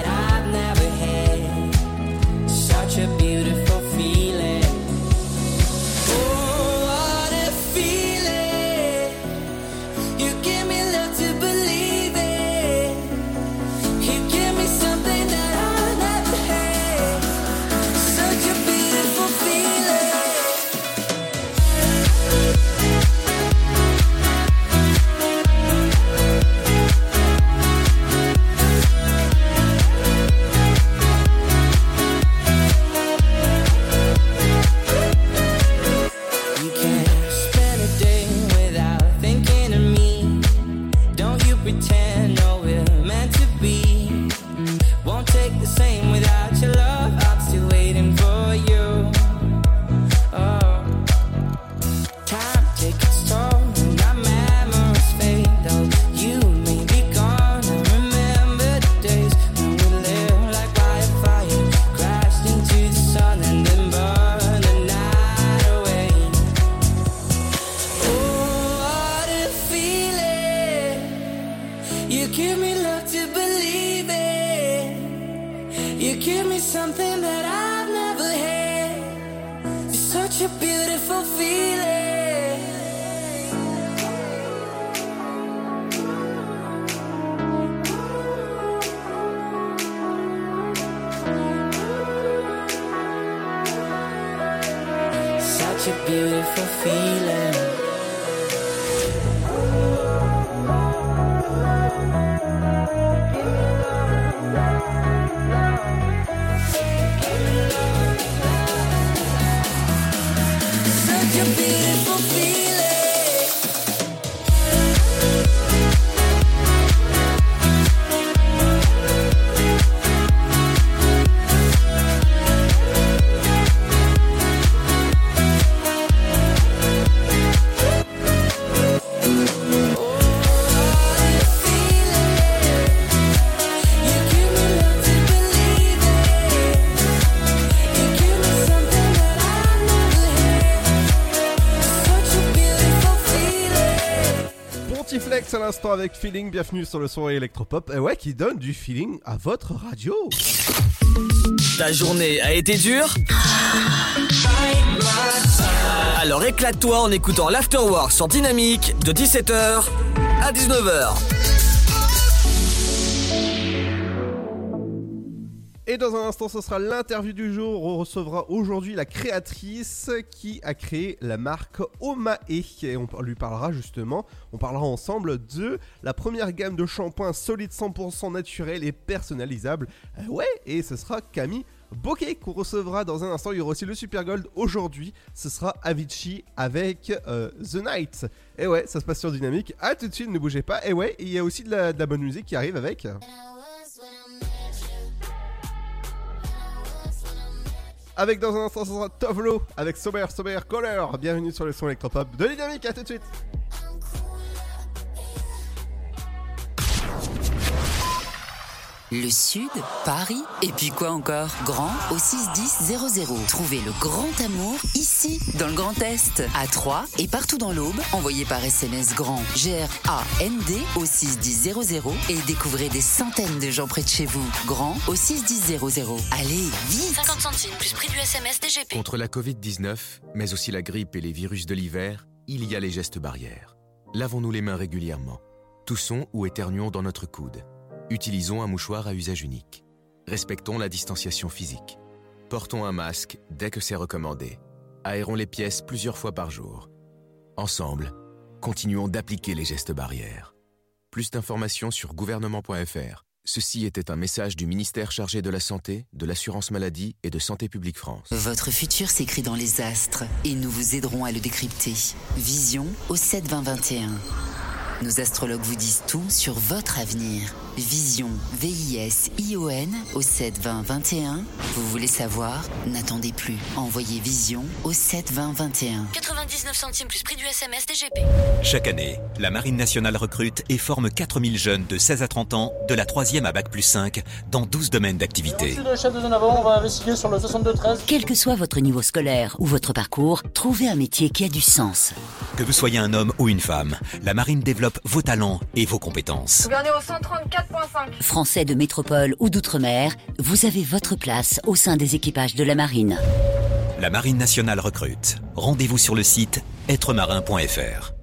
avec feeling, bienvenue sur le son électropop. Et ouais, qui donne du feeling à votre radio. Ta journée a été dure Alors éclate-toi en écoutant l'Afterwork sur Dynamique de 17h à 19h. Et dans un instant, ce sera l'interview du jour. On recevra aujourd'hui la créatrice qui a créé la marque Omae. Et on lui parlera justement, on parlera ensemble de la première gamme de shampoings solides 100% naturels et personnalisables. Euh, ouais, et ce sera Camille Bokeh qu'on recevra dans un instant. Il y aura aussi le Super Gold aujourd'hui. Ce sera Avicii avec euh, The Night. Et ouais, ça se passe sur Dynamique. À tout de suite, ne bougez pas. Et ouais, il y a aussi de la bonne musique qui arrive avec. Avec dans un instant, ce sera Tovlo avec Sober Sober Color. Bienvenue sur le son électropop de Dynamique. À tout de suite. Le Sud, Paris, et puis quoi encore? Grand au 61000. Trouvez le grand amour ici, dans le Grand Est, à Troyes et partout dans l'Aube. Envoyez par SMS grand G-R-A-N-D au 61000 et découvrez des centaines de gens près de chez vous. Grand au 61000. Allez, vite 50 centimes plus prix du SMS DGP. Contre la Covid-19, mais aussi la grippe et les virus de l'hiver, il y a les gestes barrières. Lavons-nous les mains régulièrement. Toussons ou éternuons dans notre coude. Utilisons un mouchoir à usage unique. Respectons la distanciation physique. Portons un masque dès que c'est recommandé. Aérons les pièces plusieurs fois par jour. Ensemble, continuons d'appliquer les gestes barrières. Plus d'informations sur gouvernement.fr. Ceci était un message du ministère chargé de la Santé, de l'Assurance Maladie et de Santé Publique France. Votre futur s'écrit dans les astres et nous vous aiderons à le décrypter. Vision au 72021. Nos astrologues vous disent tout sur votre avenir. Vision, V-I-S-I-O-N au 72021. Vous voulez savoir? N'attendez plus. Envoyez Vision au 72021. 99 centimes plus prix du SMS DGP. Chaque année, la Marine nationale recrute et forme 4000 jeunes de 16 à 30 ans, de la 3e à Bac plus 5, dans 12 domaines d'activité. le chef de zone avant, on va investiguer sur le 62-13. Quel que soit votre niveau scolaire ou votre parcours, trouvez un métier qui a du sens. Que vous soyez un homme ou une femme, la Marine développe vos talents et vos compétences. Regardez au 134.5. Français de métropole ou d'outre-mer, vous avez votre place au sein des équipages de la marine. La Marine nationale recrute. Rendez-vous sur le site êtremarin.fr.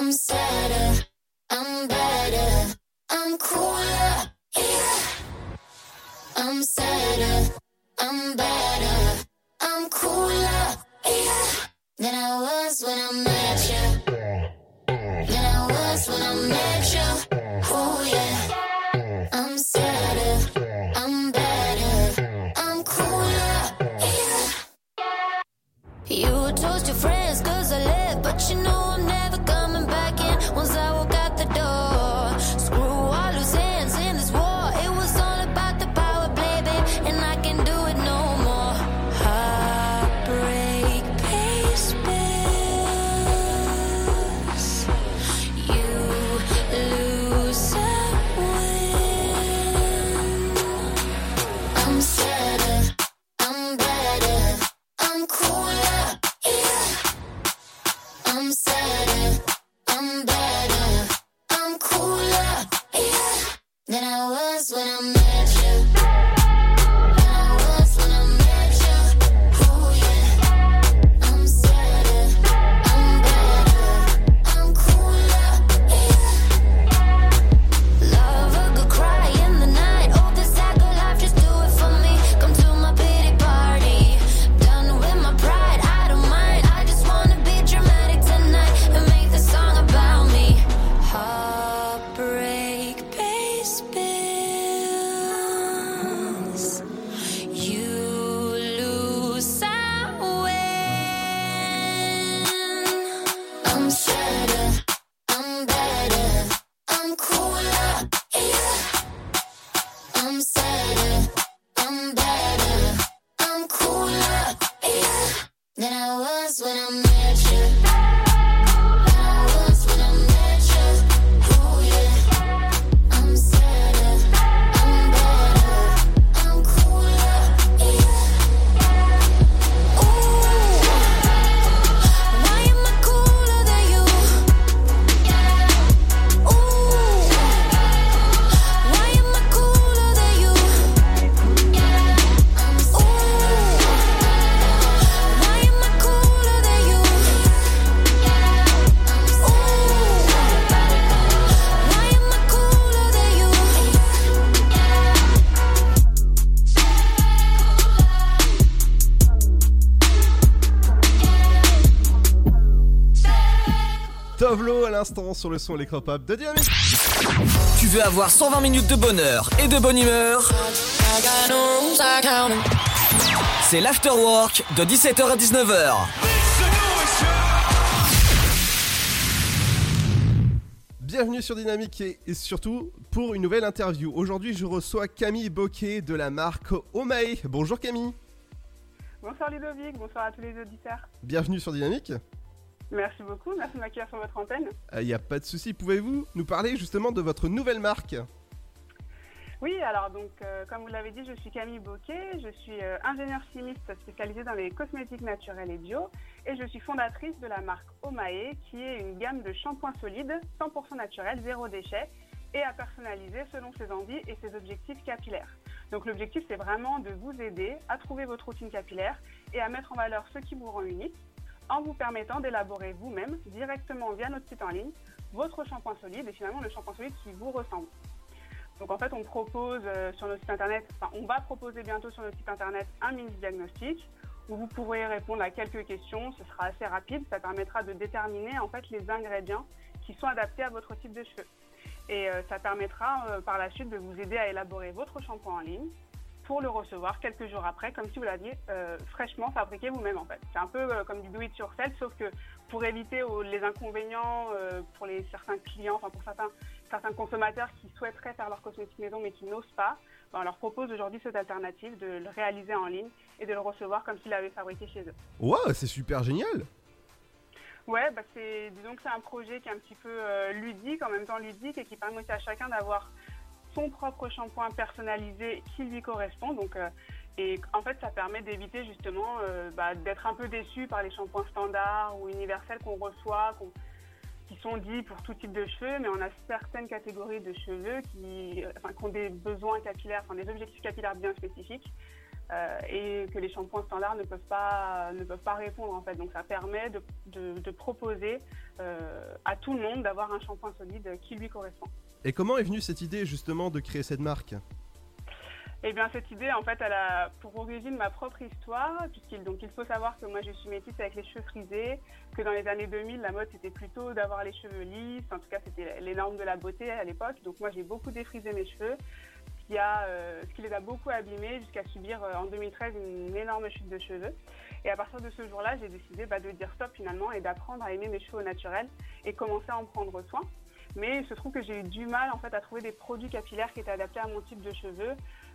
I'm sadder, I'm better, I'm cooler, yeah. I'm sadder, I'm better, I'm cooler, yeah. Than I was when I met you. Than I was when I met you. Oh yeah. I'm sadder, I'm better, I'm cooler, yeah. You toast your friends cause I left, but you know I'm never sur le son électropop de Dynamique. Tu veux avoir 120 minutes de bonheur et de bonne humeur? C'est l'afterwork de 17h à 19h. Bienvenue sur Dynamique et, surtout pour une nouvelle interview. Aujourd'hui, je reçois Camille Boquet de la marque Omae. Bonjour Camille. Bonsoir Ludovic, bonsoir à tous les auditeurs. Bienvenue sur Dynamique. Merci beaucoup, merci de m'accueillir sur votre antenne. Il n'y a pas de souci. Pouvez-vous nous parler justement de votre nouvelle marque? Oui, alors donc euh, comme vous l'avez dit, je suis Camille Boquet, je suis euh, ingénieure chimiste spécialisée dans les cosmétiques naturels et bio et je suis fondatrice de la marque Omae qui est une gamme de shampoings solides 100% naturels, zéro déchet et à personnaliser selon ses envies et ses objectifs capillaires. Donc l'objectif c'est vraiment de vous aider à trouver votre routine capillaire et à mettre en valeur ce qui vous rend unique en vous permettant d'élaborer vous-même directement via notre site en ligne votre shampoing solide et finalement le shampoing solide qui vous ressemble. Donc en fait, on propose euh, sur notre site internet, enfin on va proposer bientôt sur notre site internet un mini diagnostic où vous pourrez répondre à quelques questions. Ce sera assez rapide, ça permettra de déterminer en fait les ingrédients qui sont adaptés à votre type de cheveux. Et euh, ça permettra euh, par la suite de vous aider à élaborer votre shampoing en ligne pour le recevoir quelques jours après, comme si vous l'aviez euh, fraîchement fabriqué vous-même en fait. C'est un peu euh, comme du do it yourself, sauf que pour éviter les inconvénients euh, pour les certains clients, enfin pour certains, certains consommateurs qui souhaiteraient faire leur cosmétique maison mais qui n'osent pas, ben, on leur propose aujourd'hui cette alternative de le réaliser en ligne et de le recevoir comme s'ils l'avaient fabriqué chez eux. Waouh, c'est super génial. Ouais, bah c'est, disons que c'est un projet qui est un petit peu ludique, en même temps ludique, et qui permet aussi à chacun d'avoir son propre shampoing personnalisé qui lui correspond. Donc, euh, et en fait, ça permet d'éviter justement euh, bah, d'être un peu déçu par les shampoings standards ou universels qu'on reçoit, qui sont dits pour tout type de cheveux, mais on a certaines catégories de cheveux qui, euh, enfin, qui ont des besoins capillaires, enfin des objectifs capillaires bien spécifiques. et que les shampoings standards ne peuvent pas ne peuvent pas répondre en fait. Donc ça permet de, proposer à tout le monde d'avoir un shampoing solide qui lui correspond. Et comment est venue cette idée justement de créer cette marque? Eh bien, cette idée, en fait, elle a pour origine ma propre histoire, puisqu'il donc il faut savoir que moi, je suis métisse avec les cheveux frisés, que dans les années 2000, la mode c'était plutôt d'avoir les cheveux lisses. En tout cas, c'était les normes de la beauté à l'époque. Donc moi, j'ai beaucoup défrisé mes cheveux, ce qui a, euh, ce qui les a beaucoup abîmés jusqu'à subir euh, en 2013 une énorme chute de cheveux. Et à partir de ce jour-là, j'ai décidé bah, de dire stop finalement et d'apprendre à aimer mes cheveux au naturel et commencer à en prendre soin. Mais il se trouve que j'ai eu du mal en fait à trouver des produits capillaires qui étaient adaptés à mon type de cheveux.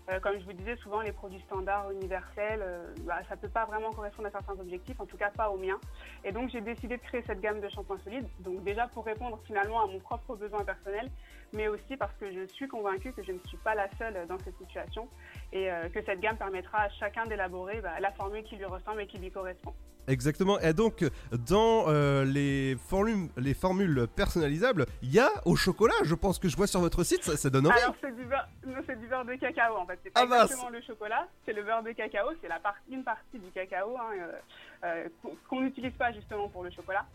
Euh, comme je vous disais, souvent les produits standards universels, euh, bah, ça ne peut pas vraiment correspondre à certains objectifs, en tout cas pas aux miens. Et donc j'ai décidé de créer cette gamme de shampoings solides, donc déjà pour répondre finalement à mon propre besoin personnel, mais aussi parce que je suis convaincue que je ne suis pas la seule dans cette situation et euh, que cette gamme permettra à chacun d'élaborer bah, la formule qui lui ressemble et qui lui correspond. Exactement. Et donc, dans euh, les, formules, les formules personnalisables, il y a au chocolat, je pense que je vois sur votre site, ça, ça donne envie. Alors c'est du, beurre... non, c'est du beurre de cacao en fait. C'est pas Ah, exactement le chocolat, c'est le beurre de cacao. C'est la une partie du cacao hein, euh, euh, qu'on- n'utilise pas justement pour le chocolat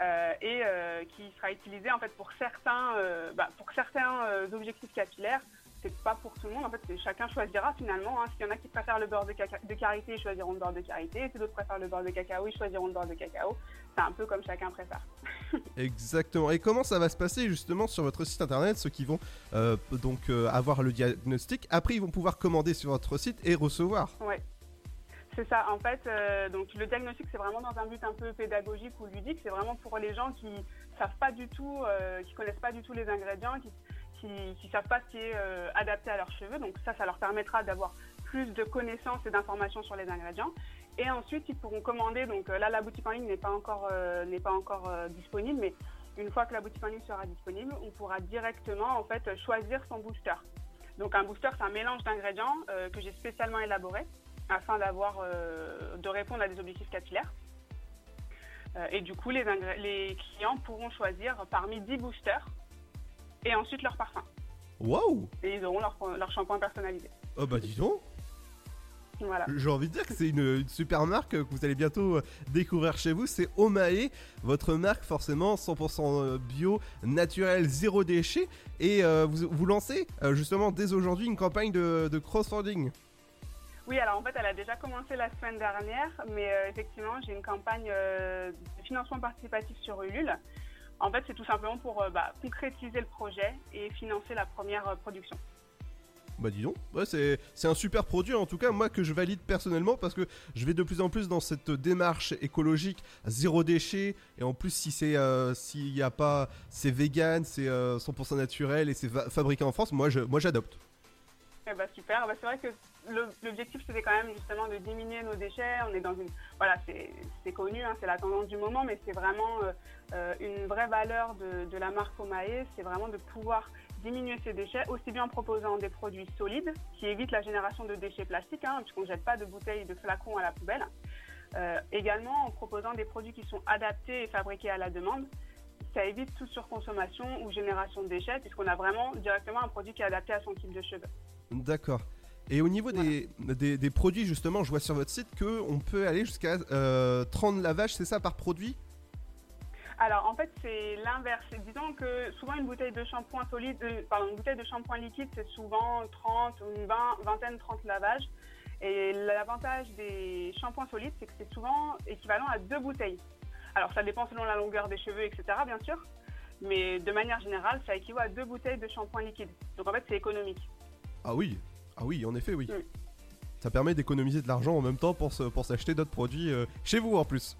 euh, et euh, qui sera utilisé en fait pour certains, bah, pour certains objectifs capillaires. C'est pas pour tout le monde. En fait, chacun choisira finalement. hein. S'il y en a qui préfèrent le beurre de, caca- de karité, ils choisiront le beurre de karité. Si d'autres préfèrent le beurre de cacao, ils choisiront le beurre de cacao. C'est un peu comme chacun préfère. Exactement. Et comment ça va se passer justement sur votre site internet Ceux qui vont donc avoir le diagnostic, après ils vont pouvoir commander sur votre site et recevoir. Ouais. C'est ça. En fait, euh, donc le diagnostic, c'est vraiment dans un but un peu pédagogique ou ludique. C'est vraiment pour les gens qui savent pas du tout, euh, qui connaissent pas du tout les ingrédients, qui qui, savent pas ce qui est euh, adapté à leurs cheveux. Donc ça, ça leur permettra d'avoir plus de connaissances et d'informations sur les ingrédients. Et ensuite, ils pourront commander. Donc euh, là, la boutique en ligne n'est pas encore n'est pas encore disponible, mais une fois que la boutique en ligne sera disponible, on pourra directement en fait choisir son booster. Donc un booster, c'est un mélange d'ingrédients que j'ai spécialement élaboré afin d'avoir euh, de répondre à des objectifs capillaires. Euh, et du coup, les, clients pourront choisir parmi 10 boosters et ensuite leur parfum. Waouh Et ils auront leur, leur shampoing personnalisé. Oh bah dis donc Voilà. J'ai envie de dire que c'est une, une super marque que vous allez bientôt euh, découvrir chez vous. C'est Omae, votre marque forcément 100% bio, naturel, zéro déchet. Et euh, vous, vous lancez euh, justement dès aujourd'hui une campagne de, de crowdfunding. Oui, alors en fait, elle a déjà commencé la semaine dernière, mais euh, effectivement, j'ai une campagne euh, de financement participatif sur Ulule. En fait, c'est tout simplement pour euh, bah, concrétiser le projet et financer la première production. Bah dis donc, ouais, c'est c'est un super produit en tout cas moi que je valide personnellement parce que je vais de plus en plus dans cette démarche écologique zéro déchet et en plus si c'est euh, s'il y a pas c'est vegan, c'est euh, 100% naturel et c'est fa- fabriqué en France, moi je moi j'adopte. Eh ben, super. Bah, c'est vrai que l'objectif, c'était quand même justement de diminuer nos déchets. On est dans une. Voilà, c'est connu, hein, c'est la tendance du moment, mais c'est vraiment euh, euh, une vraie valeur de, de la marque Omae. C'est vraiment de pouvoir diminuer ces déchets, aussi bien en proposant des produits solides qui évitent la génération de déchets plastiques, hein, puisqu'on ne jette pas de bouteilles de flacons à la poubelle. Euh, également en proposant des produits qui sont adaptés et fabriqués à la demande. Ça évite toute surconsommation ou génération de déchets, puisqu'on a vraiment directement un produit qui est adapté à son type de cheveux. D'accord. Et au niveau des, des, des produits justement, je vois sur votre site que on peut aller jusqu'à euh, 30 lavages, c'est ça par produit? Alors en fait c'est l'inverse. Disons que souvent une bouteille de shampoing solide, euh, pardon, une bouteille de shampoing liquide c'est souvent 30 ou une vingt- vingtaine, 30 lavages. Et l'avantage des shampoings solides c'est que c'est souvent équivalent à deux bouteilles. Alors ça dépend selon la longueur des cheveux, etc. bien sûr. Mais de manière générale ça équivaut à deux bouteilles de shampoing liquide. Donc en fait c'est économique. Ah oui, ah oui, en effet oui. Mm. Ça permet d'économiser de l'argent en même temps pour se- pour s'acheter d'autres produits euh, chez vous en plus.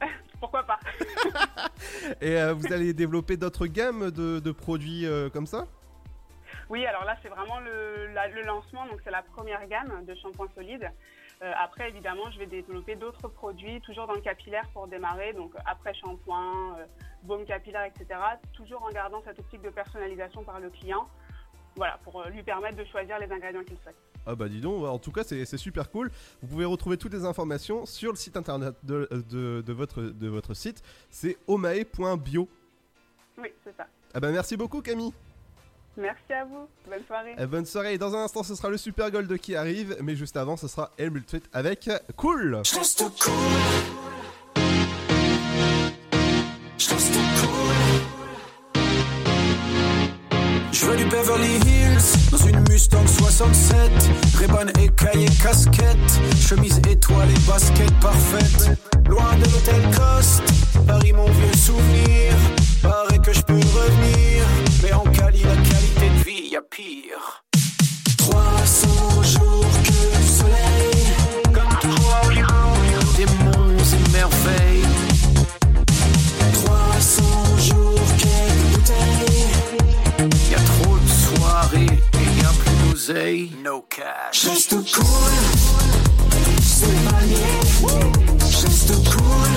Pourquoi pas Et euh, vous allez développer d'autres gammes de, de produits euh, comme ça? Oui, alors là, c'est vraiment le, la- le lancement, donc c'est la première gamme de shampoing solide. Euh, après, évidemment, je vais développer d'autres produits, toujours dans le capillaire pour démarrer, donc après shampoing, euh, baume capillaire, etc. Toujours en gardant cette optique de personnalisation par le client, voilà, pour euh, lui permettre de choisir les ingrédients qu'il souhaite. Ah bah dis donc, en tout cas c'est super cool. Vous pouvez retrouver toutes les informations sur le site internet de, de- de votre, de votre site. C'est omae.bio. Oui, c'est ça. Ah bah merci beaucoup Camille. Merci à vous. Bonne soirée. Eh, bonne soirée. Et dans un instant ce sera le Super Gold qui arrive. Mais juste avant ce sera Helmut Tweet avec Cool. Je veux du Beverly Hills dans une Mustang 67. Ray-Ban écaille et casquette. Chemise étoile et basket parfaite. Loin de l'hôtel Coste. Paris, mon vieux souvenir. Paraît que je peux revenir. Mais en Cali, la qualité de vie, y a pire. D'oseille. No cash. Cool, c'est manier. Reste cool,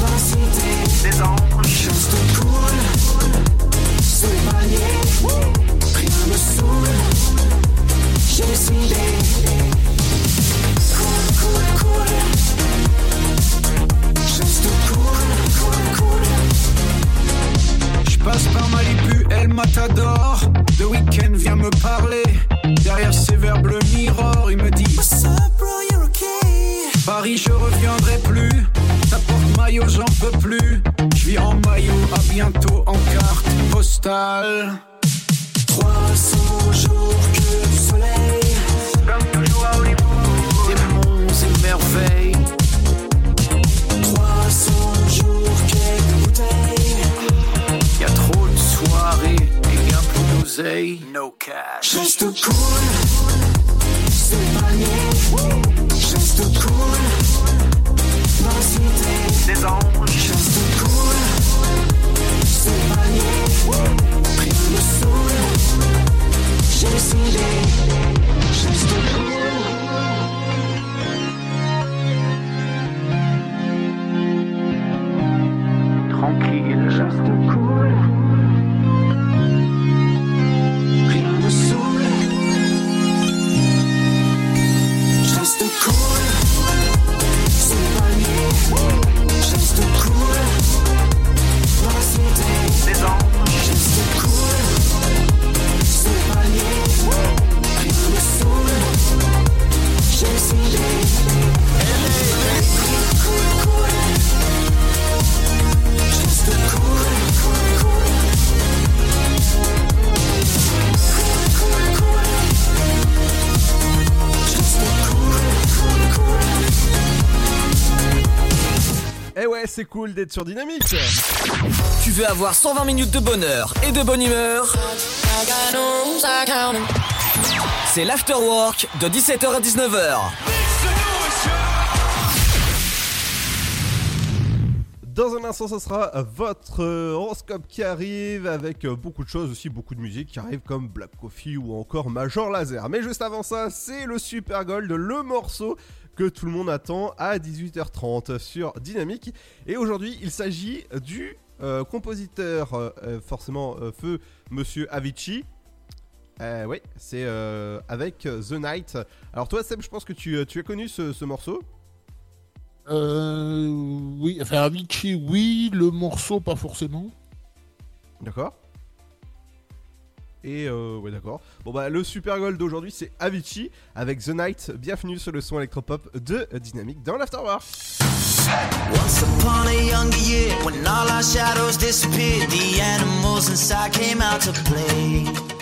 la cité des anges. Reste cool, c'est manier. Rien me saoule, j'ai décidé. Passe par Malibu, El Matador. Le week-end vient me parler. Derrière ses verres bleu mirror, il me dit What's up, bro, you're okay. Paris, je reviendrai plus. Ta porte maillot, j'en peux plus. Je vis en maillot, à bientôt en carte postale. 300 jours que du soleil. Comme toujours à Hollywood. Des monts et merveilles. say no cash. Reste cool, s'éloigner. Reste cool, dans la cité. Des anges. Reste cool, s'éloigner. Pris le saoul, j'ai décidé. Reste cool. C'est cool d'être sur Dynamique. Tu veux avoir 120 minutes de bonheur et de bonne humeur C'est l'afterwork de 17h à 19h. Dans un instant, ce sera votre horoscope qui arrive avec beaucoup de choses aussi, beaucoup de musique qui arrive comme Black Coffee ou encore Major Laser. Mais juste avant ça, c'est le Super Gold, le morceau que tout le monde attend à 18h30 sur Dynamique. Et aujourd'hui, il s'agit du euh, compositeur, euh, forcément euh, feu Monsieur Avicii. Oui, c'est avec The Night. Alors toi, Seb, je pense que tu, as connu ce morceau. Euh, oui, enfin Avicii, oui, le morceau, pas forcément. D'accord. Et euh, ouais d'accord. Bon bah le super gold d'aujourd'hui c'est Avicii avec The Night. Bienvenue sur le son électropop de Dynamique dans l'Afterwork. Once upon a younger year, when all our shadows disappeared, the animals inside came out to play.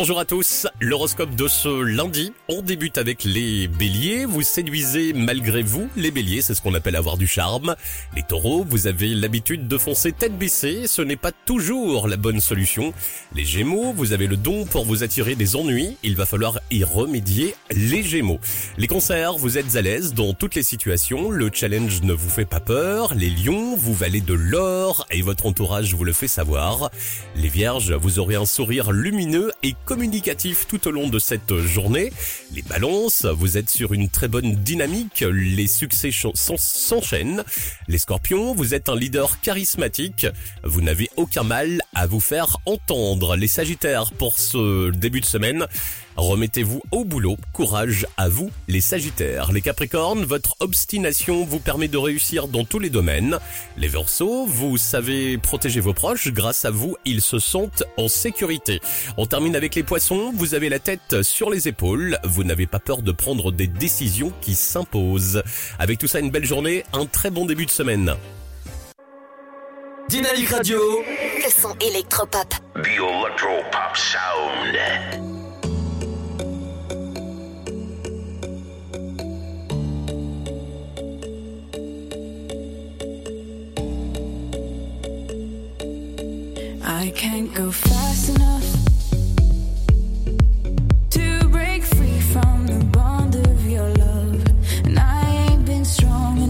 Bonjour à tous, l'horoscope de ce lundi, on débute avec les béliers, vous séduisez malgré vous, les béliers c'est ce qu'on appelle avoir du charme. Les taureaux, vous avez l'habitude de foncer tête baissée, ce n'est pas toujours la bonne solution. Les gémeaux, vous avez le don pour vous attirer des ennuis, il va falloir y remédier les gémeaux. Les concerts, vous êtes à l'aise dans toutes les situations, le challenge ne vous fait pas peur, les lions, vous valez de l'or et votre entourage vous le fait savoir. Les vierges, vous aurez un sourire lumineux et communicatif tout au long de cette journée. Les balances, vous êtes sur une très bonne dynamique, les succès ch- s'en- s'enchaînent. Les scorpions, vous êtes un leader charismatique, vous n'avez aucun mal à vous faire entendre. Les sagittaires, pour ce début de semaine, Remettez-vous au boulot, courage à vous les Sagittaires. Les Capricornes, votre obstination vous permet de réussir dans tous les domaines. Les Verseaux, vous savez protéger vos proches, grâce à vous ils se sentent en sécurité. On termine avec les Poissons, vous avez la tête sur les épaules, vous n'avez pas peur de prendre des décisions qui s'imposent. Avec tout ça une belle journée, un très bon début de semaine. Dynamique Radio. Le son électropop. The Electro Pop Sound. I can't go fast enough to break free from the bond of your love, and I ain't been strong enough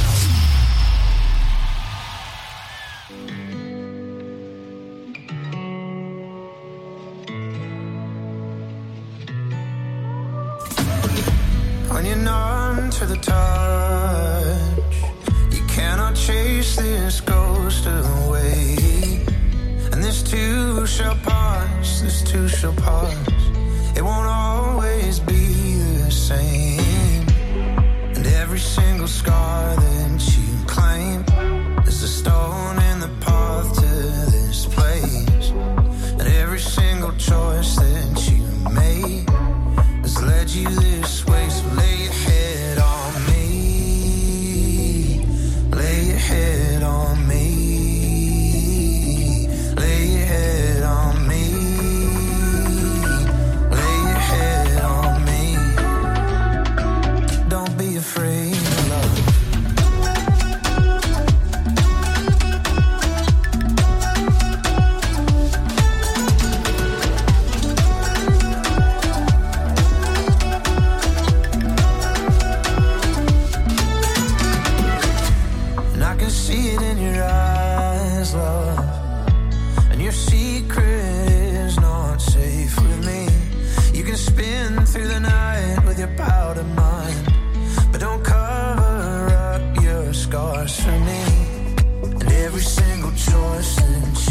every single choice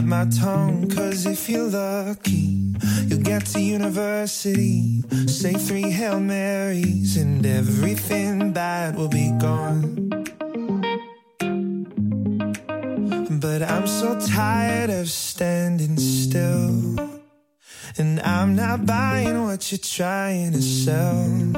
bite my tongue, cause if you're lucky, you'll get to university. Say three Hail Marys, and everything bad will be gone. But I'm so tired of standing still, and I'm not buying what you're trying to sell.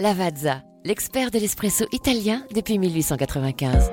Lavazza, l'expert de l'espresso italien depuis 1895.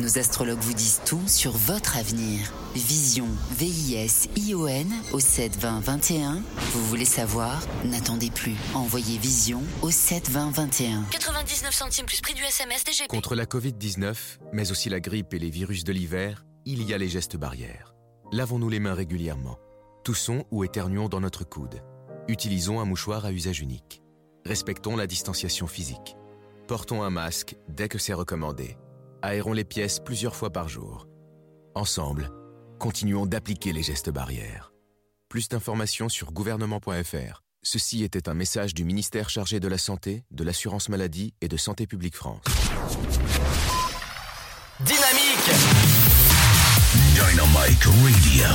Nos astrologues vous disent tout sur votre avenir. Vision, V-I-S-I-O-N au 7 20 21. Vous voulez savoir? N'attendez plus. Envoyez Vision au 7 20 21. 99 centimes plus prix du SMS DGP. Contre la Covid-19, mais aussi la grippe et les virus de l'hiver, il y a les gestes barrières. Lavons-nous les mains régulièrement. Toussons ou éternuons dans notre coude. Utilisons un mouchoir à usage unique. Respectons la distanciation physique. Portons un masque dès que c'est recommandé. Aérons les pièces plusieurs fois par jour. Ensemble, continuons d'appliquer les gestes barrières. Plus d'informations sur gouvernement.fr. Ceci était un message du ministère chargé de la Santé, de l'Assurance Maladie et de Santé Publique France. Dynamique Dynamite Radio.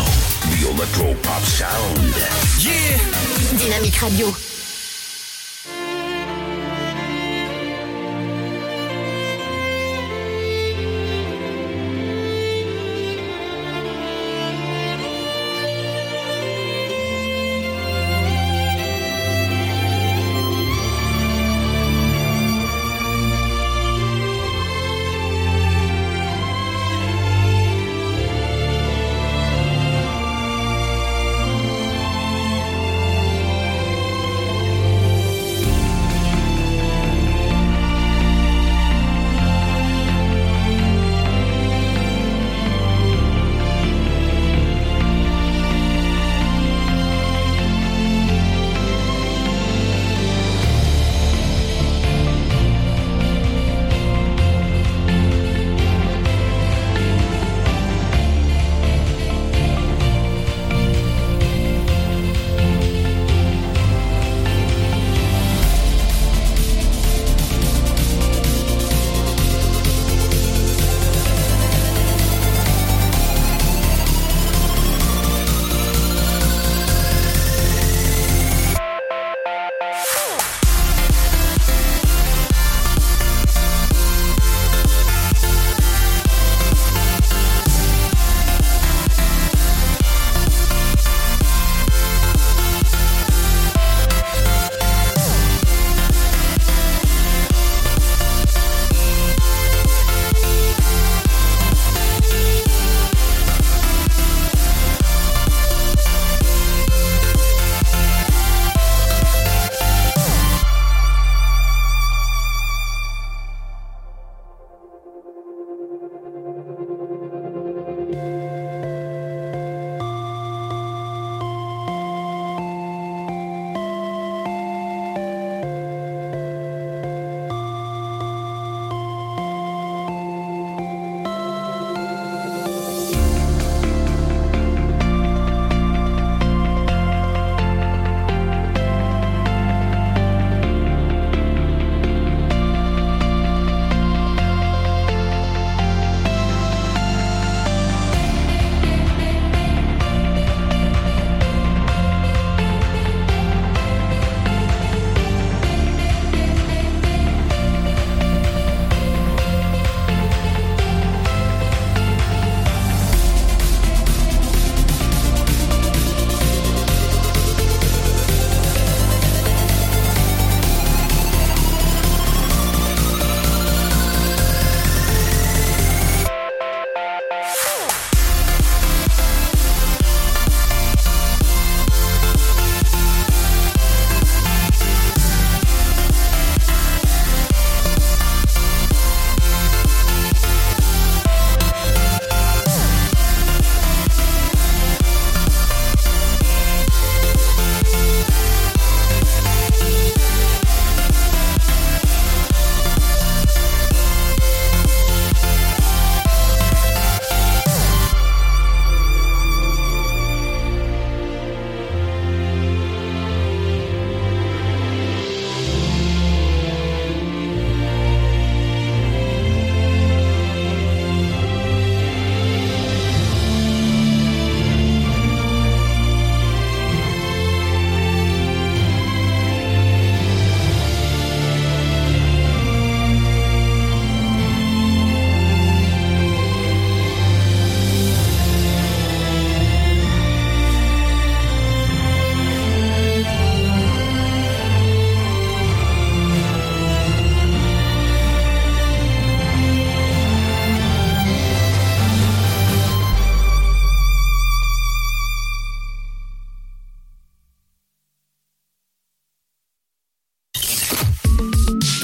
The Electro Pop Sound. Yeah Dynamique Radio.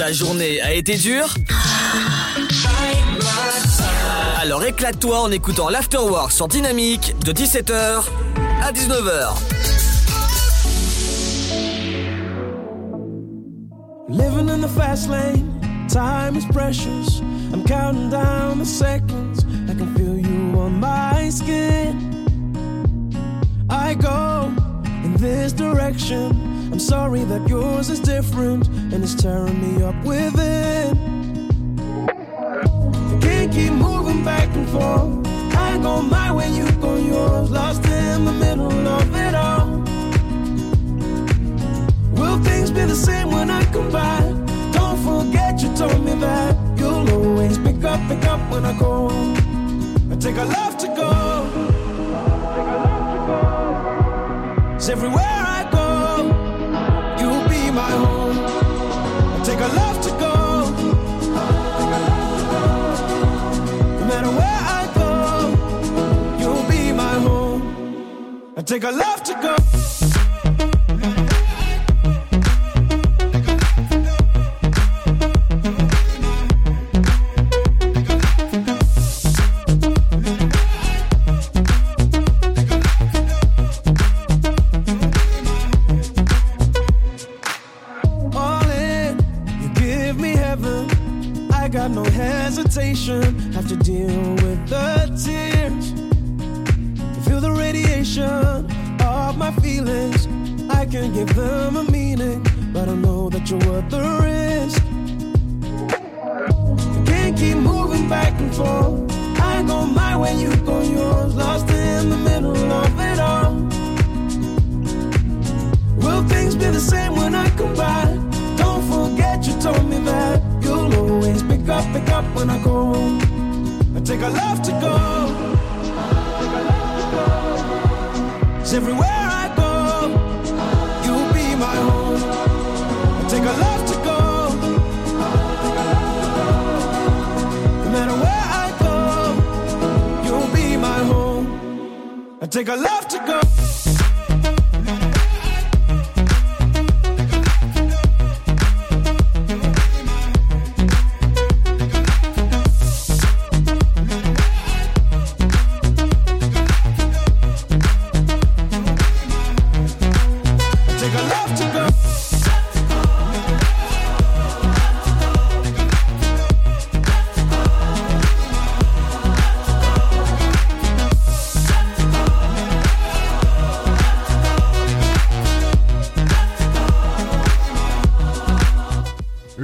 Ta journée a été dure? Alors éclate-toi en écoutant l'Afterwork sur Dynamique de 17h à 19h. Living in the fast lane, time is precious. I'm counting down the seconds. I can feel you on my skin. I go in this direction. I'm sorry that yours is different and it's tearing me up within. I can't keep moving back and forth. I go my way, you go yours. Lost in the middle of it all. Will things be the same when I come back? Don't forget you told me that you'll always pick up, pick up when I call. I take a love to go. Cause everywhere take a love to go.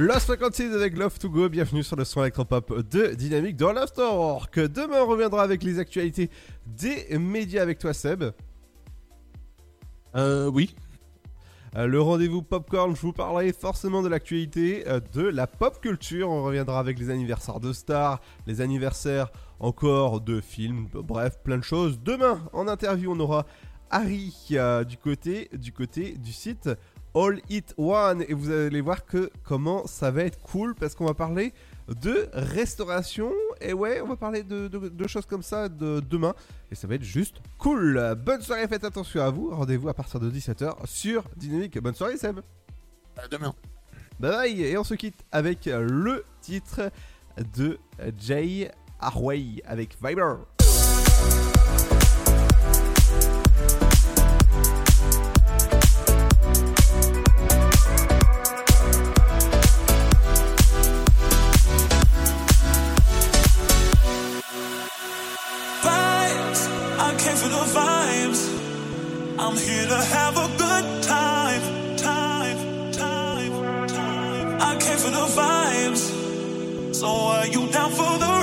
Lost 56 avec Love to Go, bienvenue sur le son électropop de Dynamique dans l'Afterwork. Demain on reviendra avec les actualités des médias avec toi Seb. Euh, oui. Euh, le rendez-vous Popcorn, je vous parlerai forcément de l'actualité euh, de la pop culture. On reviendra avec les anniversaires de stars, les anniversaires encore de films, bref, plein de choses. Demain, en interview, on aura Harry euh, du, côté, du côté du site All It One. Et vous allez voir que comment ça va être cool parce qu'on va parler de restauration. Et ouais, on va parler de, de- de choses comme ça de demain. Et ça va être juste cool. Bonne soirée, faites attention à vous. Rendez-vous à partir de 17h sur Dynamique. Bonne soirée, Seb. À demain. Bye bye. Et on se quitte avec le titre de Jay Arway avec Viber. I'm here to have a good time. Time, time, time. I came for the vibes. So are you down for the